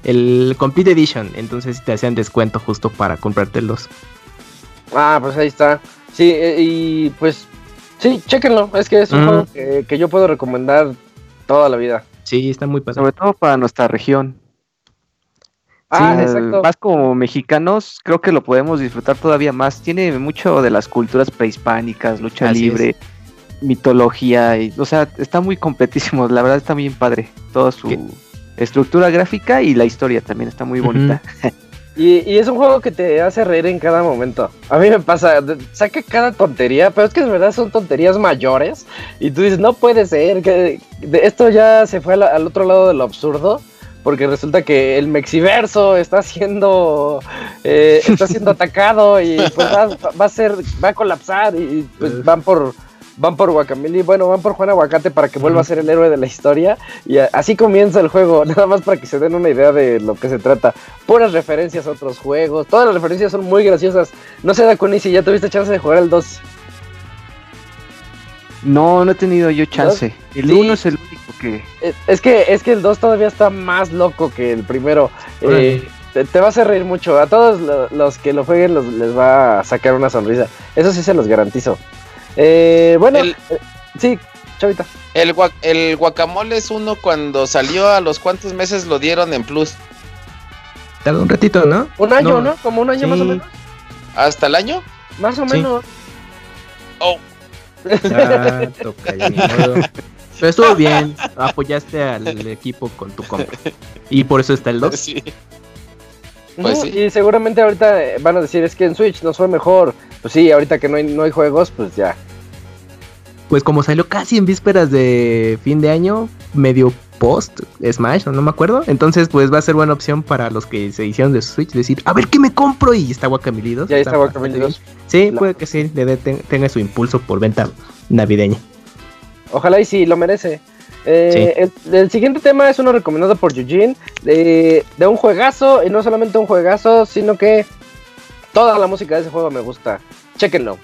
el Complete Edition. Entonces te hacían descuento justo para comprarte el 2. Ah, pues ahí está. Sí, eh, y pues sí, chéquenlo. Es que es un juego que, que yo puedo recomendar toda la vida. Sí, está muy pasado. Sobre todo para nuestra región. Ah, Sí, exacto. Más como mexicanos, creo que lo podemos disfrutar todavía más. Tiene mucho de las culturas prehispánicas, lucha Así libre, mitología, y, o sea, está muy completísimo. La verdad está bien padre. Toda su ¿Qué? estructura gráfica y la historia también está muy bonita. Y, y es un juego que te hace reír en cada momento. A mí me pasa, saca cada tontería, pero es que de verdad son tonterías mayores. Y tú dices, no puede ser, que esto ya se fue al, al otro lado de lo absurdo. Porque resulta que el Mexiverso está siendo eh, está siendo atacado y pues va, va a ser va a colapsar y pues van por van por Guacamole, bueno, van por Juan Aguacate para que vuelva a ser el héroe de la historia y a- así comienza el juego, nada más para que se den una idea de lo que se trata. Puras referencias a otros juegos, todas las referencias son muy graciosas. No sé, Dakuni, si ya tuviste chance de jugar el 2. No, no he tenido yo chance. El Sí. uno es el único que. Es que, es que el 2 todavía está más loco que el primero. Eh, te, te va a hacer reír mucho. A todos lo- los que lo jueguen los- les va a sacar una sonrisa. Eso sí se los garantizo. Eh, bueno, El- eh, sí, chavita. El, el guacamole es uno cuando salió a los cuantos meses lo dieron en plus. Tarda un ratito, ¿no? Un año, No. ¿no? Como un año Sí. más o menos. ¿Hasta el año? Más o Sí. menos. Oh, Ah, toca. Pero estuvo bien, apoyaste al equipo con tu compra. Y por eso está el 2. sí. Pues sí. Y seguramente ahorita eh, van a decir, es que en Switch nos fue mejor. Pues sí, ahorita que no hay, no hay juegos, pues ya. Pues como salió casi en vísperas de fin de año, medio post Smash, no me acuerdo. Entonces, pues va a ser buena opción para los que se hicieron de Switch decir, a ver qué me compro y está Guacamole 2. Ya está 2. bien. Sí, La- puede que sí, le ten- tenga su impulso por venta navideña. Ojalá y sí, lo merece. Eh, el, el siguiente tema es uno recomendado por Eugene, de, de un juegazo, y no solamente un juegazo, sino que toda la música de ese juego me gusta. Chequenlo.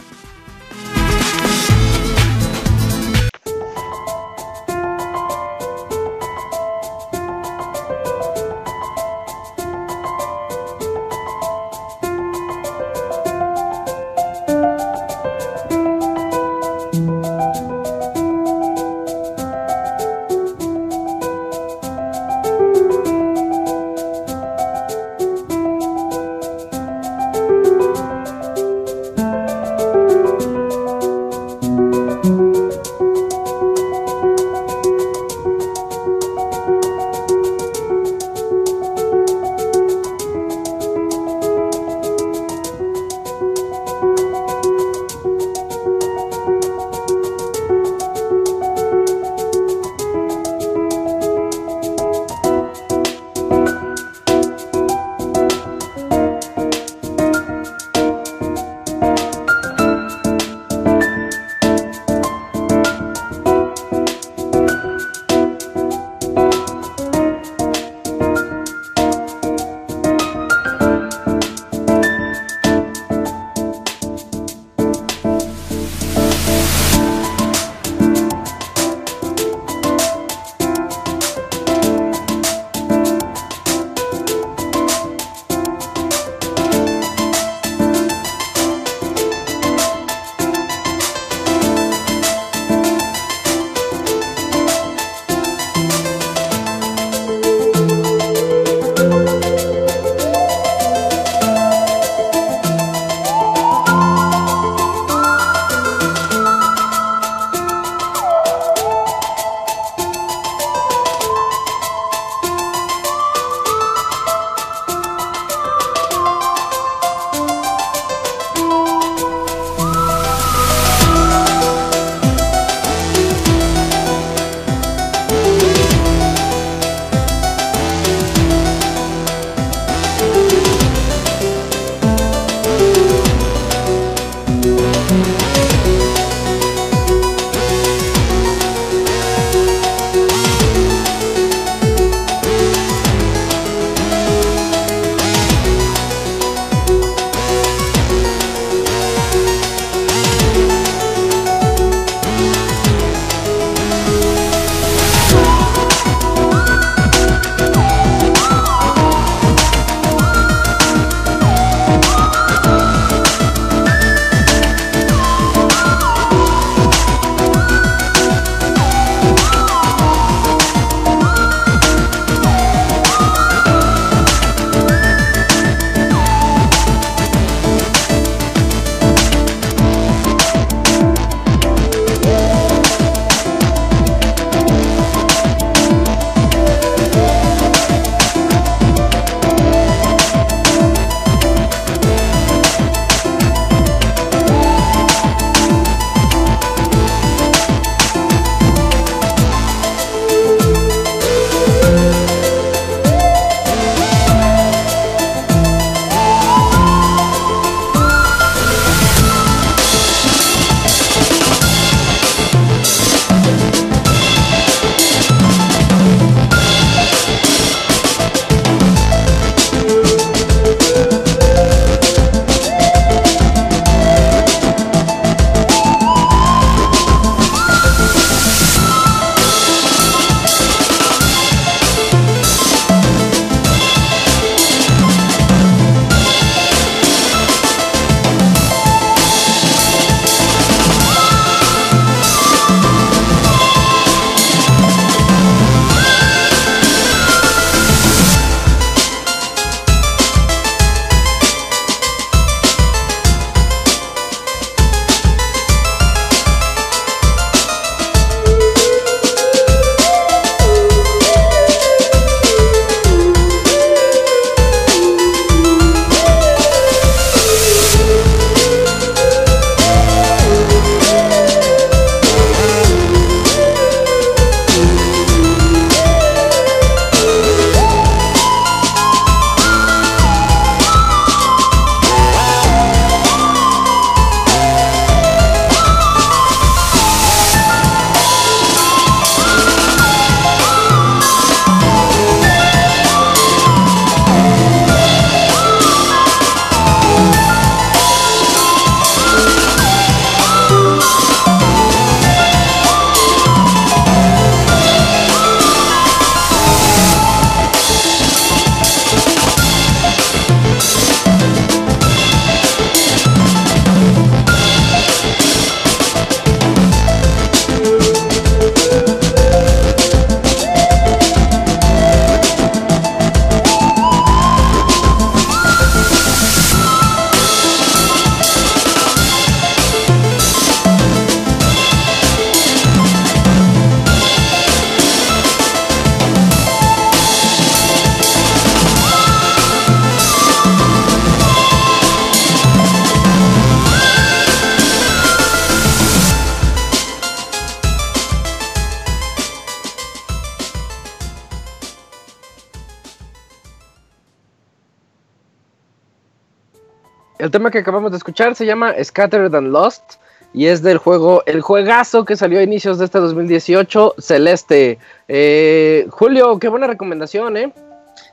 El tema que acabamos de escuchar se llama Scattered and Lost y es del juego, el juegazo que salió a inicios de este 2018, Celeste. Eh, Julio, qué buena recomendación, ¿eh?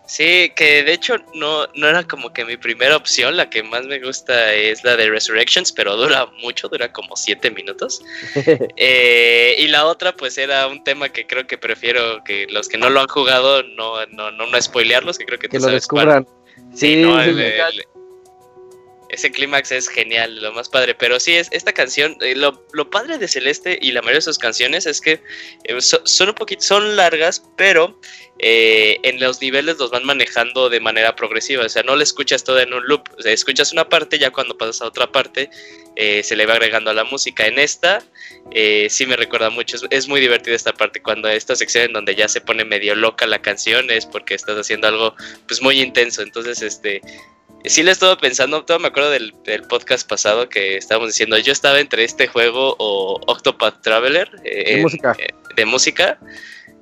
Sí, que de hecho no, no era como que mi primera opción, la que más me gusta es la de Resurrections, pero dura mucho, dura como siete minutos. Eh, y la otra pues era un tema que creo que prefiero que los que no lo han jugado no, no, no, no spoilearlos, que creo que, que lo descubran. Sí, no, ese clímax es genial, lo más padre. Pero sí, es esta canción, eh, lo, lo, padre de Celeste y la mayoría de sus canciones es que eh, son un poquito, son largas, pero eh, en los niveles los van manejando de manera progresiva. O sea, no le escuchas todo en un loop. O sea, escuchas una parte, ya cuando pasas a otra parte, se le va agregando a la música. En esta, sí me recuerda mucho. Es, es, muy divertida esta parte, cuando esta sección en donde ya se pone medio loca la canción, es porque estás haciendo algo pues muy intenso. Entonces, este sí le estaba pensando, todo me acuerdo del, podcast pasado que estábamos diciendo, yo estaba entre este juego o Octopath Traveler eh, de, música. Eh, de música.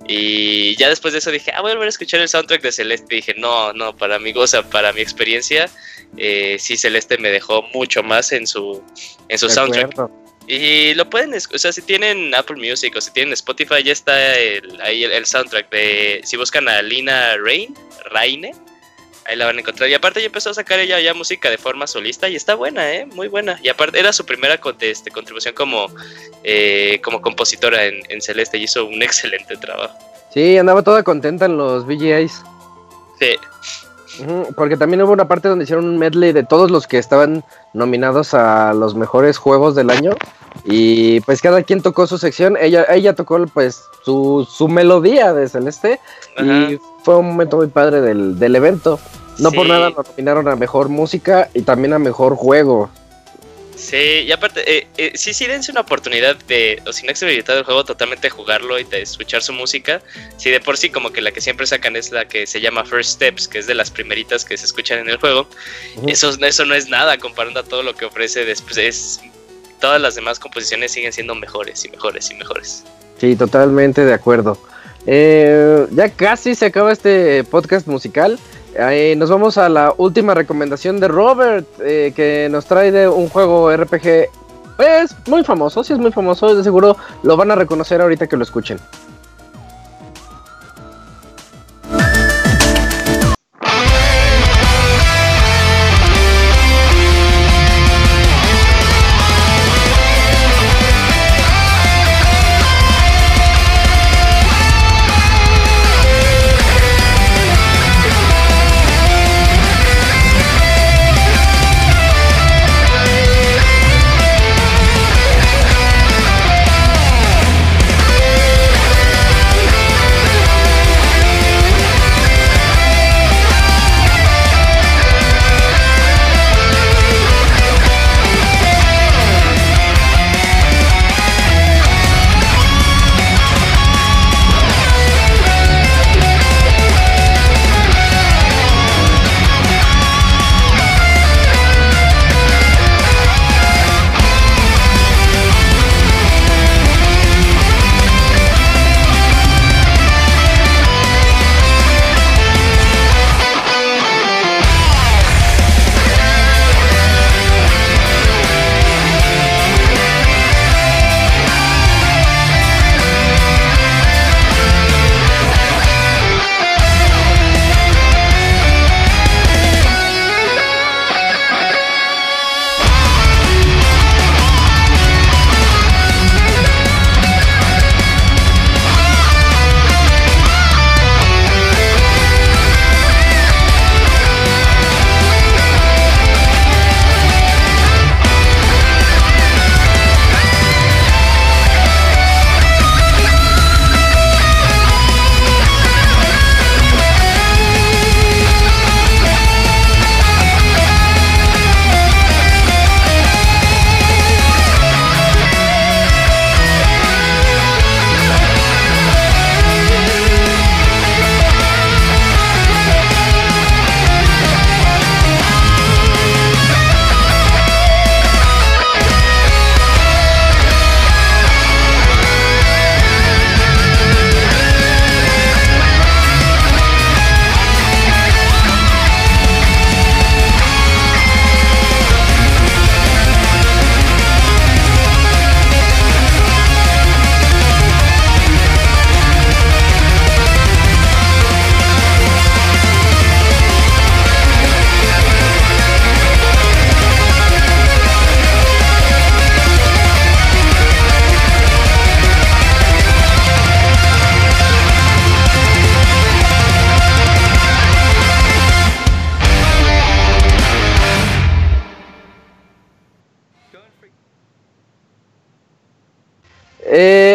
Y ya después de eso dije, ah, voy a volver a escuchar el soundtrack de Celeste. Y dije, no, no, para mi, sea, para mi experiencia, eh, sí, Celeste me dejó mucho más en su, en su soundtrack. Y lo pueden, o sea, si tienen Apple Music o si tienen Spotify, ya está el, ahí el, soundtrack de, si buscan a Lina Rain, Raine, Ahí la van a encontrar. Y aparte ya empezó a sacar ella ya música de forma solista y está buena, ¿eh? Muy buena. Y aparte era su primera este, contribución como, eh, como compositora en, Celeste y hizo un excelente trabajo. Sí, andaba toda contenta en los VGAs. Sí. Porque también hubo una parte donde hicieron un medley de todos los que estaban nominados a los mejores juegos del año. Y pues cada quien tocó su sección. Ella, ella tocó pues su, su melodía de Celeste. Y fue un momento muy padre del, del evento. No por nada lo nominaron a mejor música y también a mejor juego. Sí, y aparte, eh, eh, sí, sí, dense una oportunidad de, o sin accesibilidad del juego, totalmente jugarlo y de escuchar su música. Si de por sí, como que la que siempre sacan es la que se llama First Steps, que es de las primeritas que se escuchan en el juego. eso, eso no es nada comparando a todo lo que ofrece después. Es, todas las demás composiciones siguen siendo mejores y mejores y mejores. Sí, totalmente de acuerdo. Eh, ya casi se acaba este podcast musical. Nos vamos a la última recomendación de Robert, eh, que nos trae de un juego RPG. Pues muy famoso, si es muy famoso, de seguro lo van a reconocer ahorita que lo escuchen.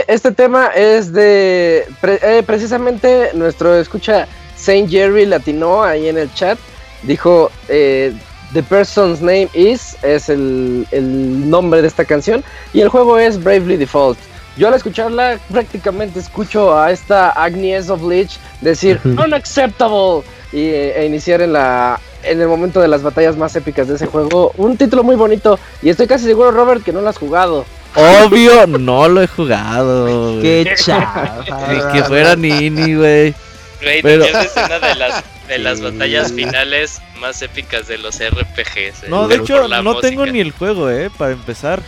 Eh, este tema es de eh, precisamente nuestro escucha Saint Jerry Latino ahí en el chat. Dijo eh, The Person's Name Is es el, el, nombre de esta canción y el juego es Bravely Default. Yo al escucharla prácticamente escucho a esta Agnes of Lich decir unacceptable y, e iniciar en la en el momento de las batallas más épicas de ese juego. Un título muy bonito y estoy casi seguro Robert que no lo has jugado. Obvio, no lo he jugado. Qué chaval. que fuera Nini, güey. Pero... es una de las, de las batallas finales más épicas de los RPGs. Eh, no, de hecho, no tengo ni el juego, eh, para empezar.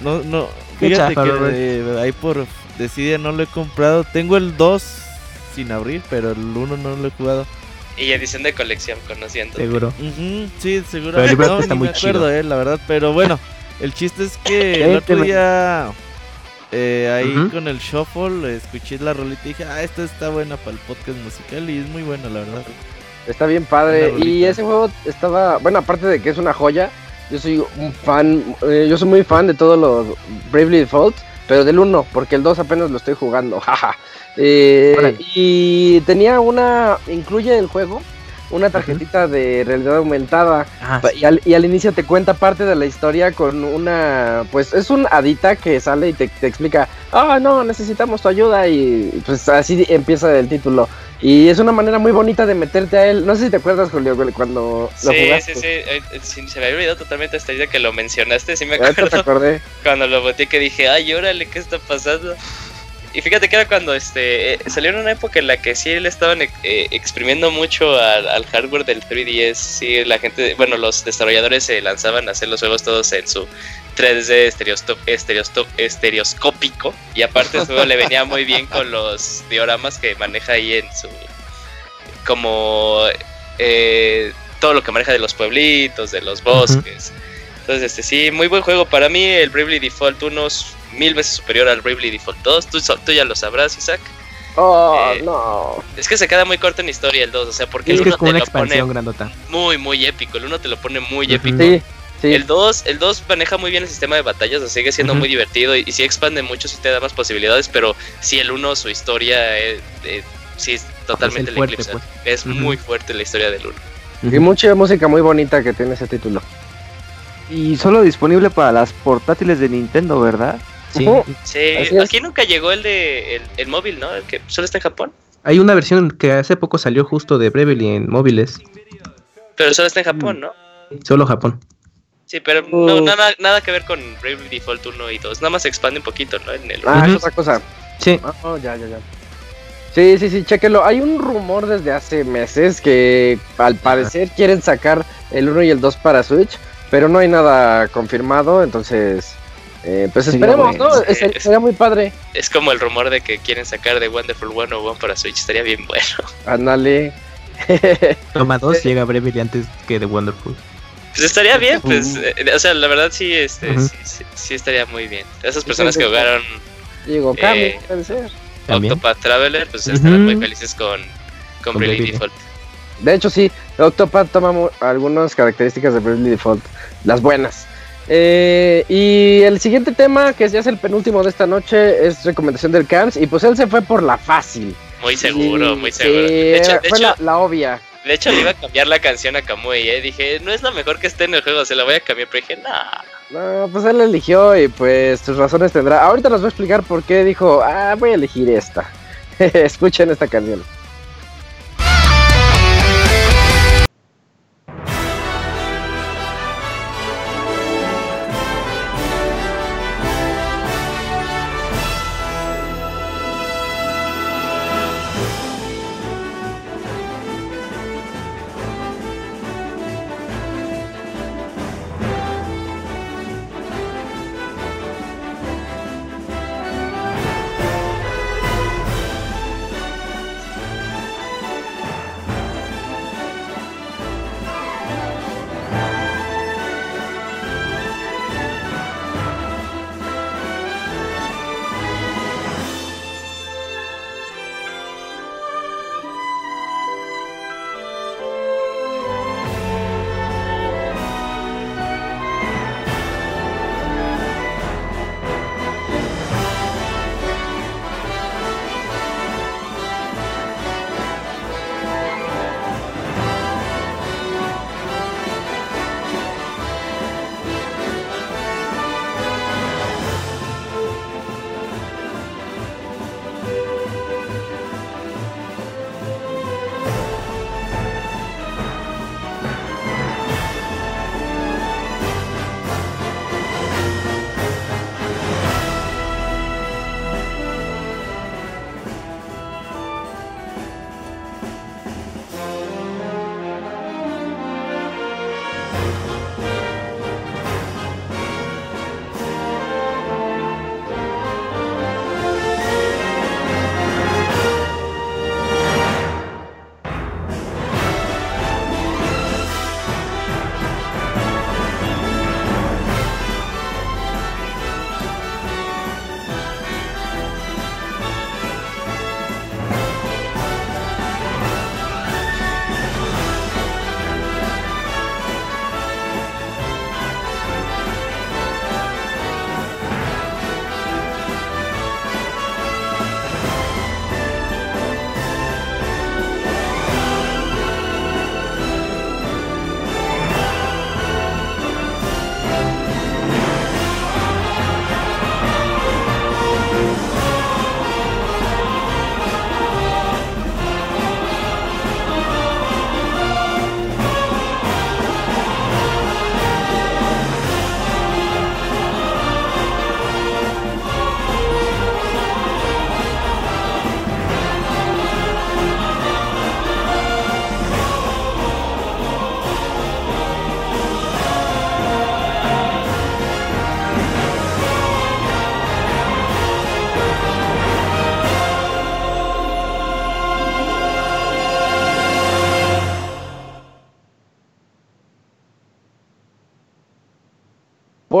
No, no. Fíjate que ahí por decide no lo he comprado. Tengo el 2 sin abrir, pero el 1 no lo he jugado. Y edición de colección, conociendo. Seguro. sí, seguro. Pero el no, está muy me acuerdo, eh, la verdad. Pero bueno, el chiste es que el otro día eh, ahí con el shuffle escuché la rolita y dije, ah, esta está buena para el podcast musical y es muy buena, la verdad. Está bien padre. Y ese juego estaba, bueno, aparte de que es una joya, yo soy un fan, eh, yo soy muy fan de todos los Bravely Default, pero del 1, porque el 2 apenas lo estoy jugando, jaja. Eh, y tenía una, incluye el juego una tarjetita de realidad aumentada ah, y, al, y, al, inicio te cuenta parte de la historia con una, pues es un adita que sale y te, explica, ah, no, necesitamos tu ayuda y pues así empieza el título. Y es una manera muy bonita de meterte a él. No sé si te acuerdas, Julio, cuando lo jugaste. Sí, eh, sí, Se me había olvidado totalmente esta idea que lo mencionaste. Sí me acuerdo. Te acordé. Cuando lo boté que dije, ay, órale, ¿qué está pasando? Y fíjate que era cuando este eh, salió en una época en la que sí le estaban eh, exprimiendo mucho al, hardware del 3DS. Sí, la gente, bueno, los desarrolladores se lanzaban a hacer los juegos todos en su 3D estereoscópico. Y aparte eso le venía muy bien con los dioramas que maneja ahí en su... Como... Eh, todo lo que maneja de los pueblitos, de los bosques. Entonces, este sí, muy buen juego. Para mí, el Bravely Default 1 mil veces superior al Bravely Default 2. Tú, tú ya lo sabrás, Isaac. Oh, eh, no. Es que se queda muy corto en historia el 2, o sea, porque el 1 te lo pone grandota. muy, muy épico. El 1 te lo pone muy épico. Sí, sí. El 2 el 2 maneja muy bien el sistema de batallas, o sea, sigue siendo muy divertido y, y, sí expande mucho, sí te da más posibilidades, pero sí el 1, su historia, eh, eh, sí es totalmente es el pues. Es muy fuerte la historia del 1. Y mucha música muy bonita que tiene ese título. Y solo disponible para las portátiles de Nintendo, ¿verdad? Sí, aquí nunca llegó el de el, móvil, ¿no? El que solo está en Japón. Hay una versión que hace poco salió justo de Bravely en móviles. Pero solo está en Japón, ¿no? Solo Japón. Sí, pero no, nada, nada que ver con Bravely Default 1 y 2. Nada más se expande un poquito, ¿no? En el ah, es otra cosa. Sí. Oh, ya, ya, ya. Sí, sí, sí, chequenlo. Hay un rumor desde hace meses que al parecer quieren sacar el 1 y el 2 para Switch, pero no hay nada confirmado, entonces eh, pues esperemos, ¿no? sería muy padre. Es como el rumor de que quieren sacar de Wonderful 101 para Switch, estaría bien bueno. Ándale. Toma 2 llega breve antes que de Wonderful. Pues estaría bien, pues, eh, o sea, la verdad sí, este, sí, estaría muy bien. Esas personas que jugaron... Digo, eh, puede ser. Octopath Traveler, pues estarán muy felices con, con, Bravely Default. De hecho, sí, Octopath toma algunas características de Bravely Default, las buenas. Eh, y el siguiente tema, que ya es el penúltimo de esta noche, es recomendación del Camps. Y pues él se fue por la fácil. Muy seguro, muy seguro. de hecho, fue la, obvia. De hecho, le iba a cambiar la canción a Kamui. ¿eh? Dije, no es la mejor que esté en el juego, se la voy a cambiar. Pero dije, nah. No, pues él eligió y pues sus razones tendrá. Ahorita nos voy a explicar por qué dijo, ah, voy a elegir esta. Escuchen esta canción.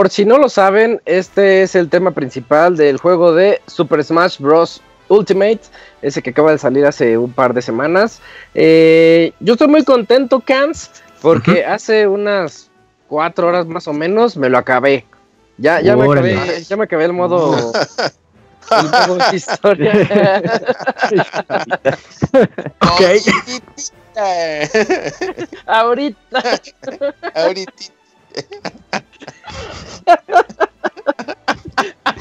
Por si no lo saben, este es el tema principal del juego de Super Smash Bros. Ultimate, ese que acaba de salir hace un par de semanas. Eh, yo estoy muy contento, Cans, porque hace unas cuatro horas más o menos me lo acabé. Ya, ya, me acabé, ya me acabé el modo. el historia. ok. Ahorita. Ahorita.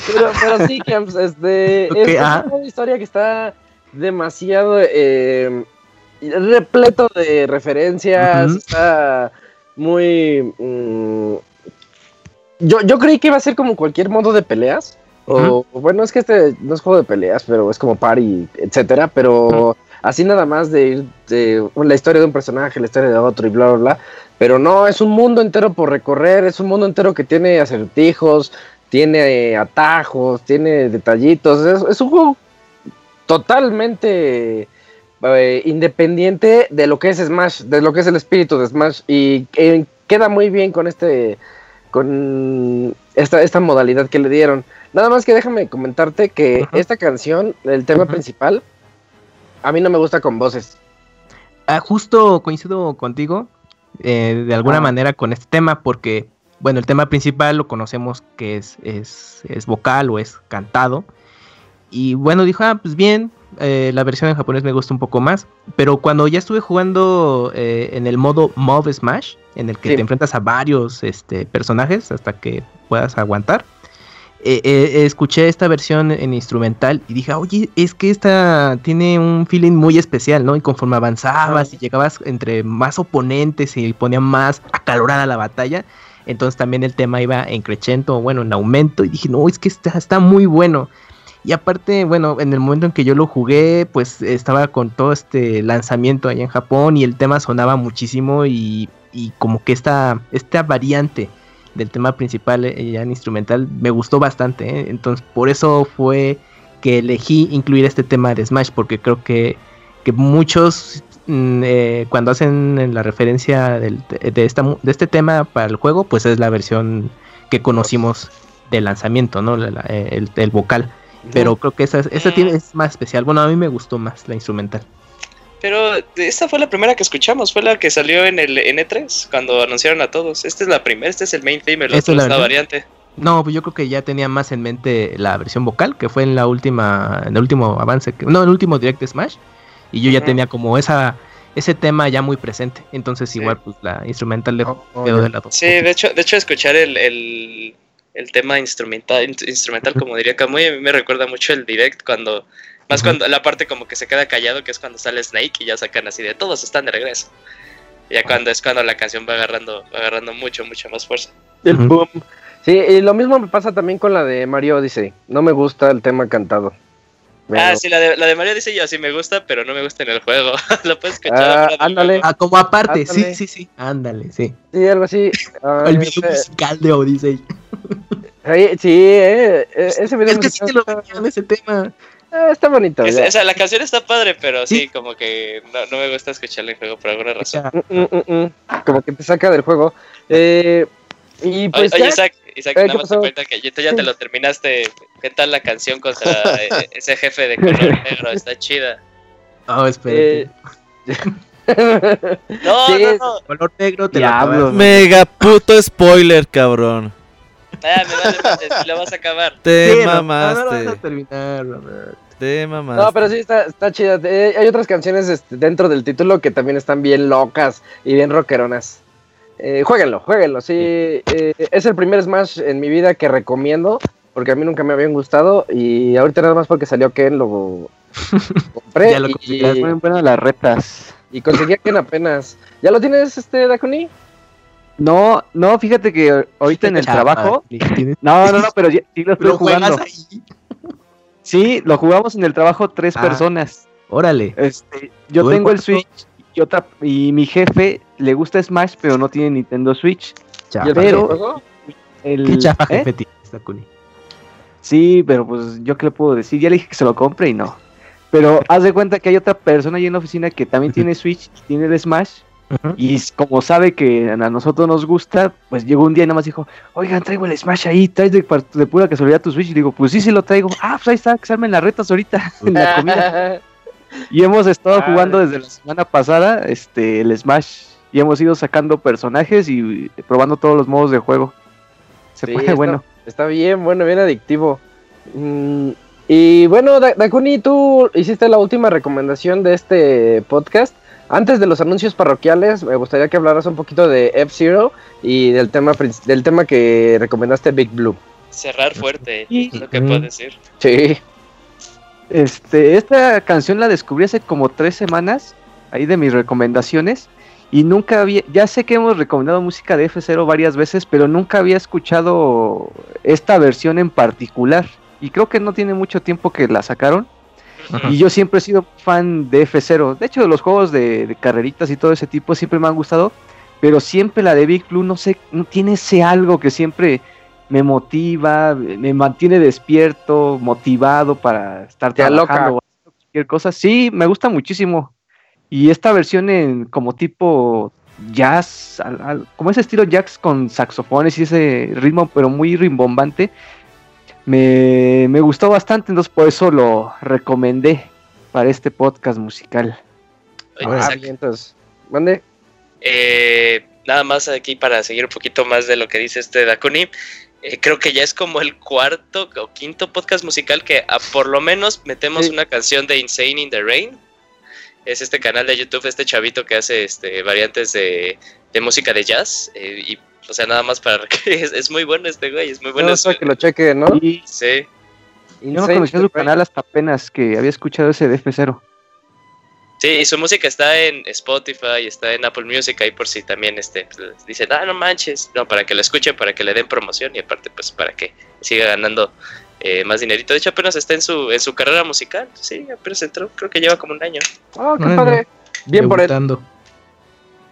Pero, pero sí, Camps, este, es una historia que está demasiado eh, repleto de referencias, está muy... Mm, yo, yo creí que iba a ser como cualquier modo de peleas, o bueno, es que este no es juego de peleas, pero es como party, etcétera, pero así nada más de ir de la historia de un personaje, la historia de otro y bla, bla, bla. Pero no, es un mundo entero por recorrer, es un mundo entero que tiene acertijos, tiene eh, atajos, tiene detallitos. Es, un juego totalmente eh, independiente de lo que es Smash, de lo que es el espíritu de Smash. Y eh, queda muy bien con este. con esta, esta modalidad que le dieron. Nada más que déjame comentarte que esta canción, el tema principal, a mí no me gusta con voces. Ah, justo coincido contigo, eh, de alguna ah. manera con este tema, porque, bueno, el tema principal lo conocemos que es, es, es vocal o es cantado. Y bueno, dijo, ah, pues bien, eh, la versión en japonés me gusta un poco más. Pero cuando ya estuve jugando eh, en el modo Mob Smash, en el que te enfrentas a varios este, personajes hasta que puedas aguantar, eh, eh, escuché esta versión en instrumental y dije, oye, es que esta tiene un feeling muy especial, ¿no? Y conforme avanzabas y llegabas entre más oponentes y ponía más acalorada la batalla, entonces también el tema iba en crescendo, bueno, en aumento, y dije, no, es que está, está muy bueno. Y aparte, bueno, en el momento en que yo lo jugué, pues estaba con todo este lanzamiento allá en Japón y el tema sonaba muchísimo y, y como que esta, esta variante del tema principal eh, ya en instrumental me gustó bastante. ¿eh? Entonces, por eso fue que elegí incluir este tema de Smash, porque creo que, que muchos mm, eh, cuando hacen la referencia de, esta, de este tema para el juego, pues es la versión que conocimos del lanzamiento, ¿no? el, vocal. Pero creo que esa, esa tiene, es más especial. Bueno, a mí me gustó más la instrumental. Pero esta fue la primera que escuchamos, fue la que salió en el N3, cuando anunciaron a todos. Esta es la primera, este es el main theme, el otro es la variante. No, pues yo creo que ya tenía más en mente la versión vocal, que fue en la última, en el último avance, no, en el último Direct Smash, y yo ya tenía como esa ese tema ya muy presente. Entonces igual pues la instrumental le oh, quedó de lado. Sí, de hecho, de hecho escuchar el, el, el tema instrumental, instrumental como diría Camuy, a mí me recuerda mucho el direct cuando más cuando la parte como que se queda callado, que es cuando sale Snake y ya sacan así de todos están de regreso. Ya cuando es cuando la canción va agarrando, agarrando mucho, mucho más fuerza. El boom. Sí, y lo mismo me pasa también con la de Mario Odyssey. No me gusta el tema cantado. Ah, sí, la de, la de Mario Odyssey yo sí me gusta, pero no me gusta en el juego. lo puedes escuchar. Ah, ándale. Ah, como aparte, sí, sí, sí. Ándale, sí. Sí, algo así. el video este musical de Odyssey. sí, eh, eh, ese video es que sí te lo en ese tema. Eh, está bonito. o sea, la canción está padre, pero sí, como que no, me gusta escucharla en juego por alguna razón. Mm, mm, mm, como que te saca del juego. Eh, y pues oye, Isaac, Isaac nada más te cuenta que ya te lo terminaste. ¿Qué tal la canción contra eh, ese jefe de color negro? Está chida. Oh, espérate. no, no, no. Color negro te Diablo, Mega puto spoiler, cabrón. Ah, me vale, vale, lo vas a acabar. Te mamaste. No, no, vas a terminar, Robert. No, pero sí está, está chida. Eh, hay otras canciones este, dentro del título que también están bien locas y bien rockeronas. Eh, jueguenlo, jueguenlo. Sí, eh, es el primer Smash en mi vida que recomiendo porque a mí nunca me habían gustado y ahorita nada más porque salió Ken lo compré. ya lo conseguí. Y, buenas las retas. Y conseguí a Ken apenas. ¿Ya lo tienes, este, Dakuni? No, no, fíjate que ahorita en el trabajo. No, no, no, pero sí lo estoy jugando. Sí, lo jugamos en el trabajo tres ah, personas. Órale. Este, yo tengo el Switch y otra y mi jefe le gusta Smash, pero no tiene Nintendo Switch. pero el, ¿Qué chafa ¿eh? jefe Sí, pero pues yo qué le puedo decir, ya le dije que se lo compre y no. Pero haz de cuenta que hay otra persona ahí en la oficina que también tiene Switch y tiene el Smash Y como sabe que a nosotros nos gusta, pues llegó un día y nada más dijo, oigan, traigo el Smash ahí, traes de, de pura casualidad tu Switch. Y digo, pues sí, sí lo traigo. Ah, pues ahí está, que se armen las retas ahorita en la comida. y hemos estado ah. jugando desde la semana pasada este el Smash. Y hemos ido sacando personajes y probando todos los modos de juego. Se puede bueno. Está bien, bueno, bien adictivo. Mm, y bueno, Dakuni, tú hiciste la última recomendación de este podcast. Antes de los anuncios parroquiales, me gustaría que hablaras un poquito de F-Zero y del tema, del tema que recomendaste Big Blue. Cerrar fuerte, es lo que puedo decir. Sí. Este, esta canción la descubrí hace como tres semanas, ahí de mis recomendaciones, y nunca había, ya sé que hemos recomendado música de F0 varias veces, pero nunca había escuchado esta versión en particular, y creo que no tiene mucho tiempo que la sacaron, y yo siempre he sido fan de F0. De hecho, de los juegos de, carreritas y todo ese tipo siempre me han gustado. Pero siempre la de Big Blue, no sé, no tiene ese algo que siempre me motiva, me mantiene despierto, motivado para estar trabajando o cualquier cosa. Sí, me gusta muchísimo. Y esta versión en como tipo jazz, como ese estilo jazz con saxofones y ese ritmo, pero muy rimbombante, me, gustó bastante, entonces por eso lo recomendé para este podcast musical. Ah, entonces, mande. Eh, nada más aquí para seguir un poquito más de lo que dice este Dakuni. Eh, creo que ya es como el cuarto o quinto podcast musical que por lo menos metemos una canción de Insane in the Rain. Es este canal de YouTube, este chavito que hace este, variantes de, música de jazz. Eh, y o sea, nada más para que es, muy bueno este güey, es muy bueno. No, este que lo cheque, ¿no? Sí. Y no conocía su canal hasta apenas que había escuchado ese de F0. Sí, y su música está en Spotify, está en Apple Music, ahí por si también este, pues, dicen, ah, no manches, no, para que lo escuchen, para que le den promoción y aparte pues para que siga ganando eh, más dinerito. De hecho apenas está en su, en su carrera musical, sí, apenas entró, creo que lleva como un año. Oh, qué padre. Bien por él.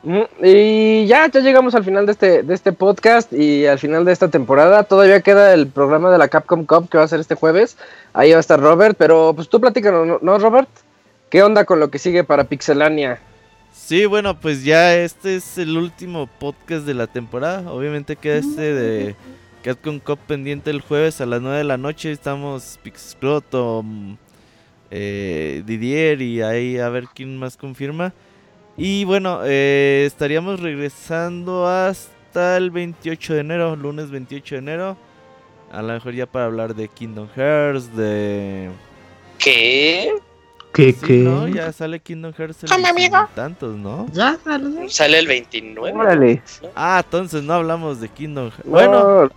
Y ya, ya llegamos al final de este, de este podcast y al final de esta temporada. Todavía queda el programa de la Capcom Cup que va a ser este jueves. Ahí va a estar Robert, pero pues tú platícanos, ¿no, Robert? ¿Qué onda con lo que sigue para Pixelania? Sí, bueno, pues ya este es el último podcast de la temporada. Obviamente queda este de Capcom Cup pendiente el jueves a las 9 de la noche. Estamos Pixcroto, eh, Didier y ahí a ver quién más confirma. Y bueno, eh, estaríamos regresando hasta el 28 de enero, lunes 28 de enero. A lo mejor ya para hablar de Kingdom Hearts, de... ¿Qué? ¿Qué, qué? ¿no? Ya sale Kingdom Hearts el amigo? tantos, ¿no? Ya sale. Sale el 29. Órale. Ah, entonces no hablamos de Kingdom Hearts. bueno,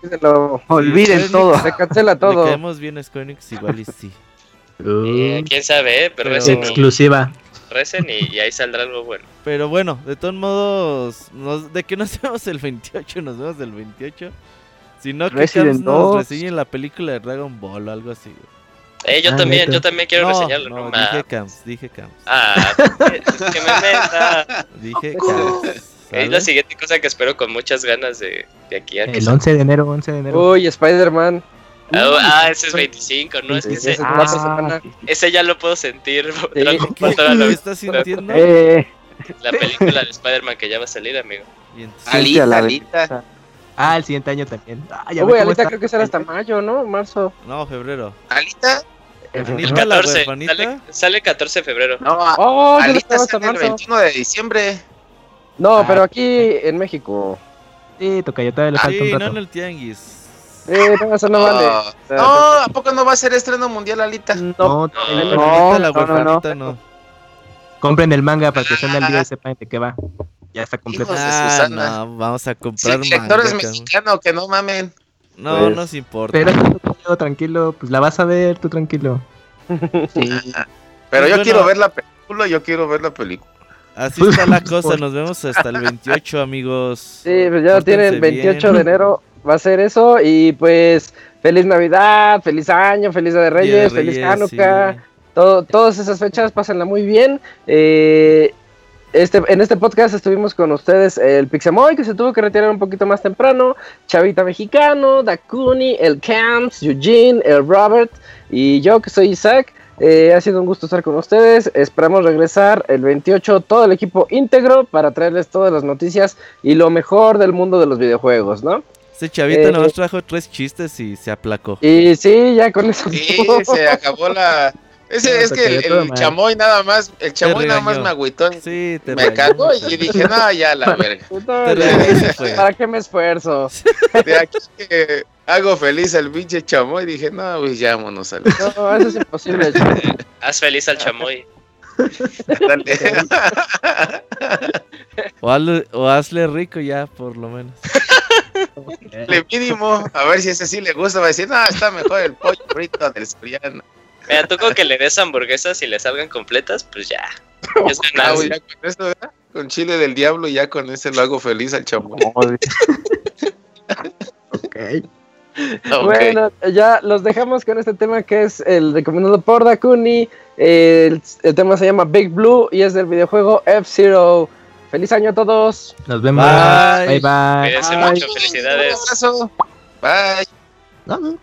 olviden todo. Se cancela todo. Le caemos bien a Square igual y sí. Eh, ¿Quién sabe? Eh? Pero, es exclusiva recen y, ahí saldrá algo bueno. Pero bueno, de todos modos, de que nos vemos el 28, nos vemos el 28. Si no, que nos reseñen la película de Dragon Ball o algo así. Eh, yo ah, también, yo también quiero reseñarlo. No, dije Camps, dije Camps. Ah, que me meta. Dije Camps. Es la siguiente cosa que espero con muchas ganas de, de aquí a que El 11 de enero, 11 de enero. Uy, Spider-Man. Ah, ah, ese es 25, ¿no? Es que ese, ah, ese ya lo puedo sentir. ¿Qué, ¿Qué estás sintiendo? Eh. La película de Spider-Man que ya va a salir, amigo. Alita, Alita. Ah, el siguiente año también. Ah, ya Uy, Alita creo que será hasta mayo, ¿no? Marzo. No, febrero. ¿Alita? El 14, sale, sale 14 de febrero. No, oh, Alita sale el 21 de diciembre. No, ah, pero aquí en México. Sí, toca, yo todavía le falta un rato. no en el tianguis. Eh, no, eso no vale. No, ¿a poco no va a ser estreno mundial, Alita? No, no, no, no, no, no, Compren el manga para que estén al día y sepan de qué va. Ya está completo. Ah, no, vamos a comprar sí, manga. es mexicano, que no mamen. No, pues, nos importa. Pero tranquilo, pues la vas a ver, tú tranquilo. Sí. Pero yo quiero ver la película, yo quiero ver la película. Así está la cosa, nos vemos hasta el 28, amigos. Sí, pues ya lo tienen, 28 de enero va a ser eso. Y pues, feliz Navidad, feliz año, feliz Día de Reyes, feliz Hanukkah. Todo, todas esas fechas, pásenla muy bien. Eh, este, en este podcast estuvimos con ustedes el Pixamoy, que se tuvo que retirar un poquito más temprano, Chavita Mexicano, Dakuni, el Camps, Eugene, el Robert y yo, que soy Isaac. Eh, ha sido un gusto estar con ustedes. Esperamos regresar el 28, todo el equipo íntegro, para traerles todas las noticias y lo mejor del mundo de los videojuegos, ¿no? Ese chavito nos trajo tres chistes y se aplacó. Y sí, ya con eso. Sí, se acabó la, ese, es que el, chamoy nada más, el chamoy nada más me agüitó. Sí, te me cagó y dije, no, ya la verga. ¿Para qué me esfuerzo? De aquí que hago feliz al pinche chamoy, dije, no, pues ya vámonos al. No, eso es imposible. Haz feliz al chamoy. o, hazle, o hazle rico ya, por lo menos. Le mínimo, a ver si ese sí le gusta, va a decir, no, está mejor el pollo frito del soriano. Mira, tú con que le des hamburguesas y le salgan completas, pues ya. Es ah, ya con eso, ¿verdad? Con chile del diablo, ya con ese lo hago feliz al chamo. okay. Bueno, ya los dejamos con este tema que es el recomendado por Dakuni. El, el tema se llama Big Blue y es del videojuego F-Zero. Feliz año a todos. Nos vemos. Bye bye. bye. mucho. Felicidades. Un abrazo. Bye. No, no.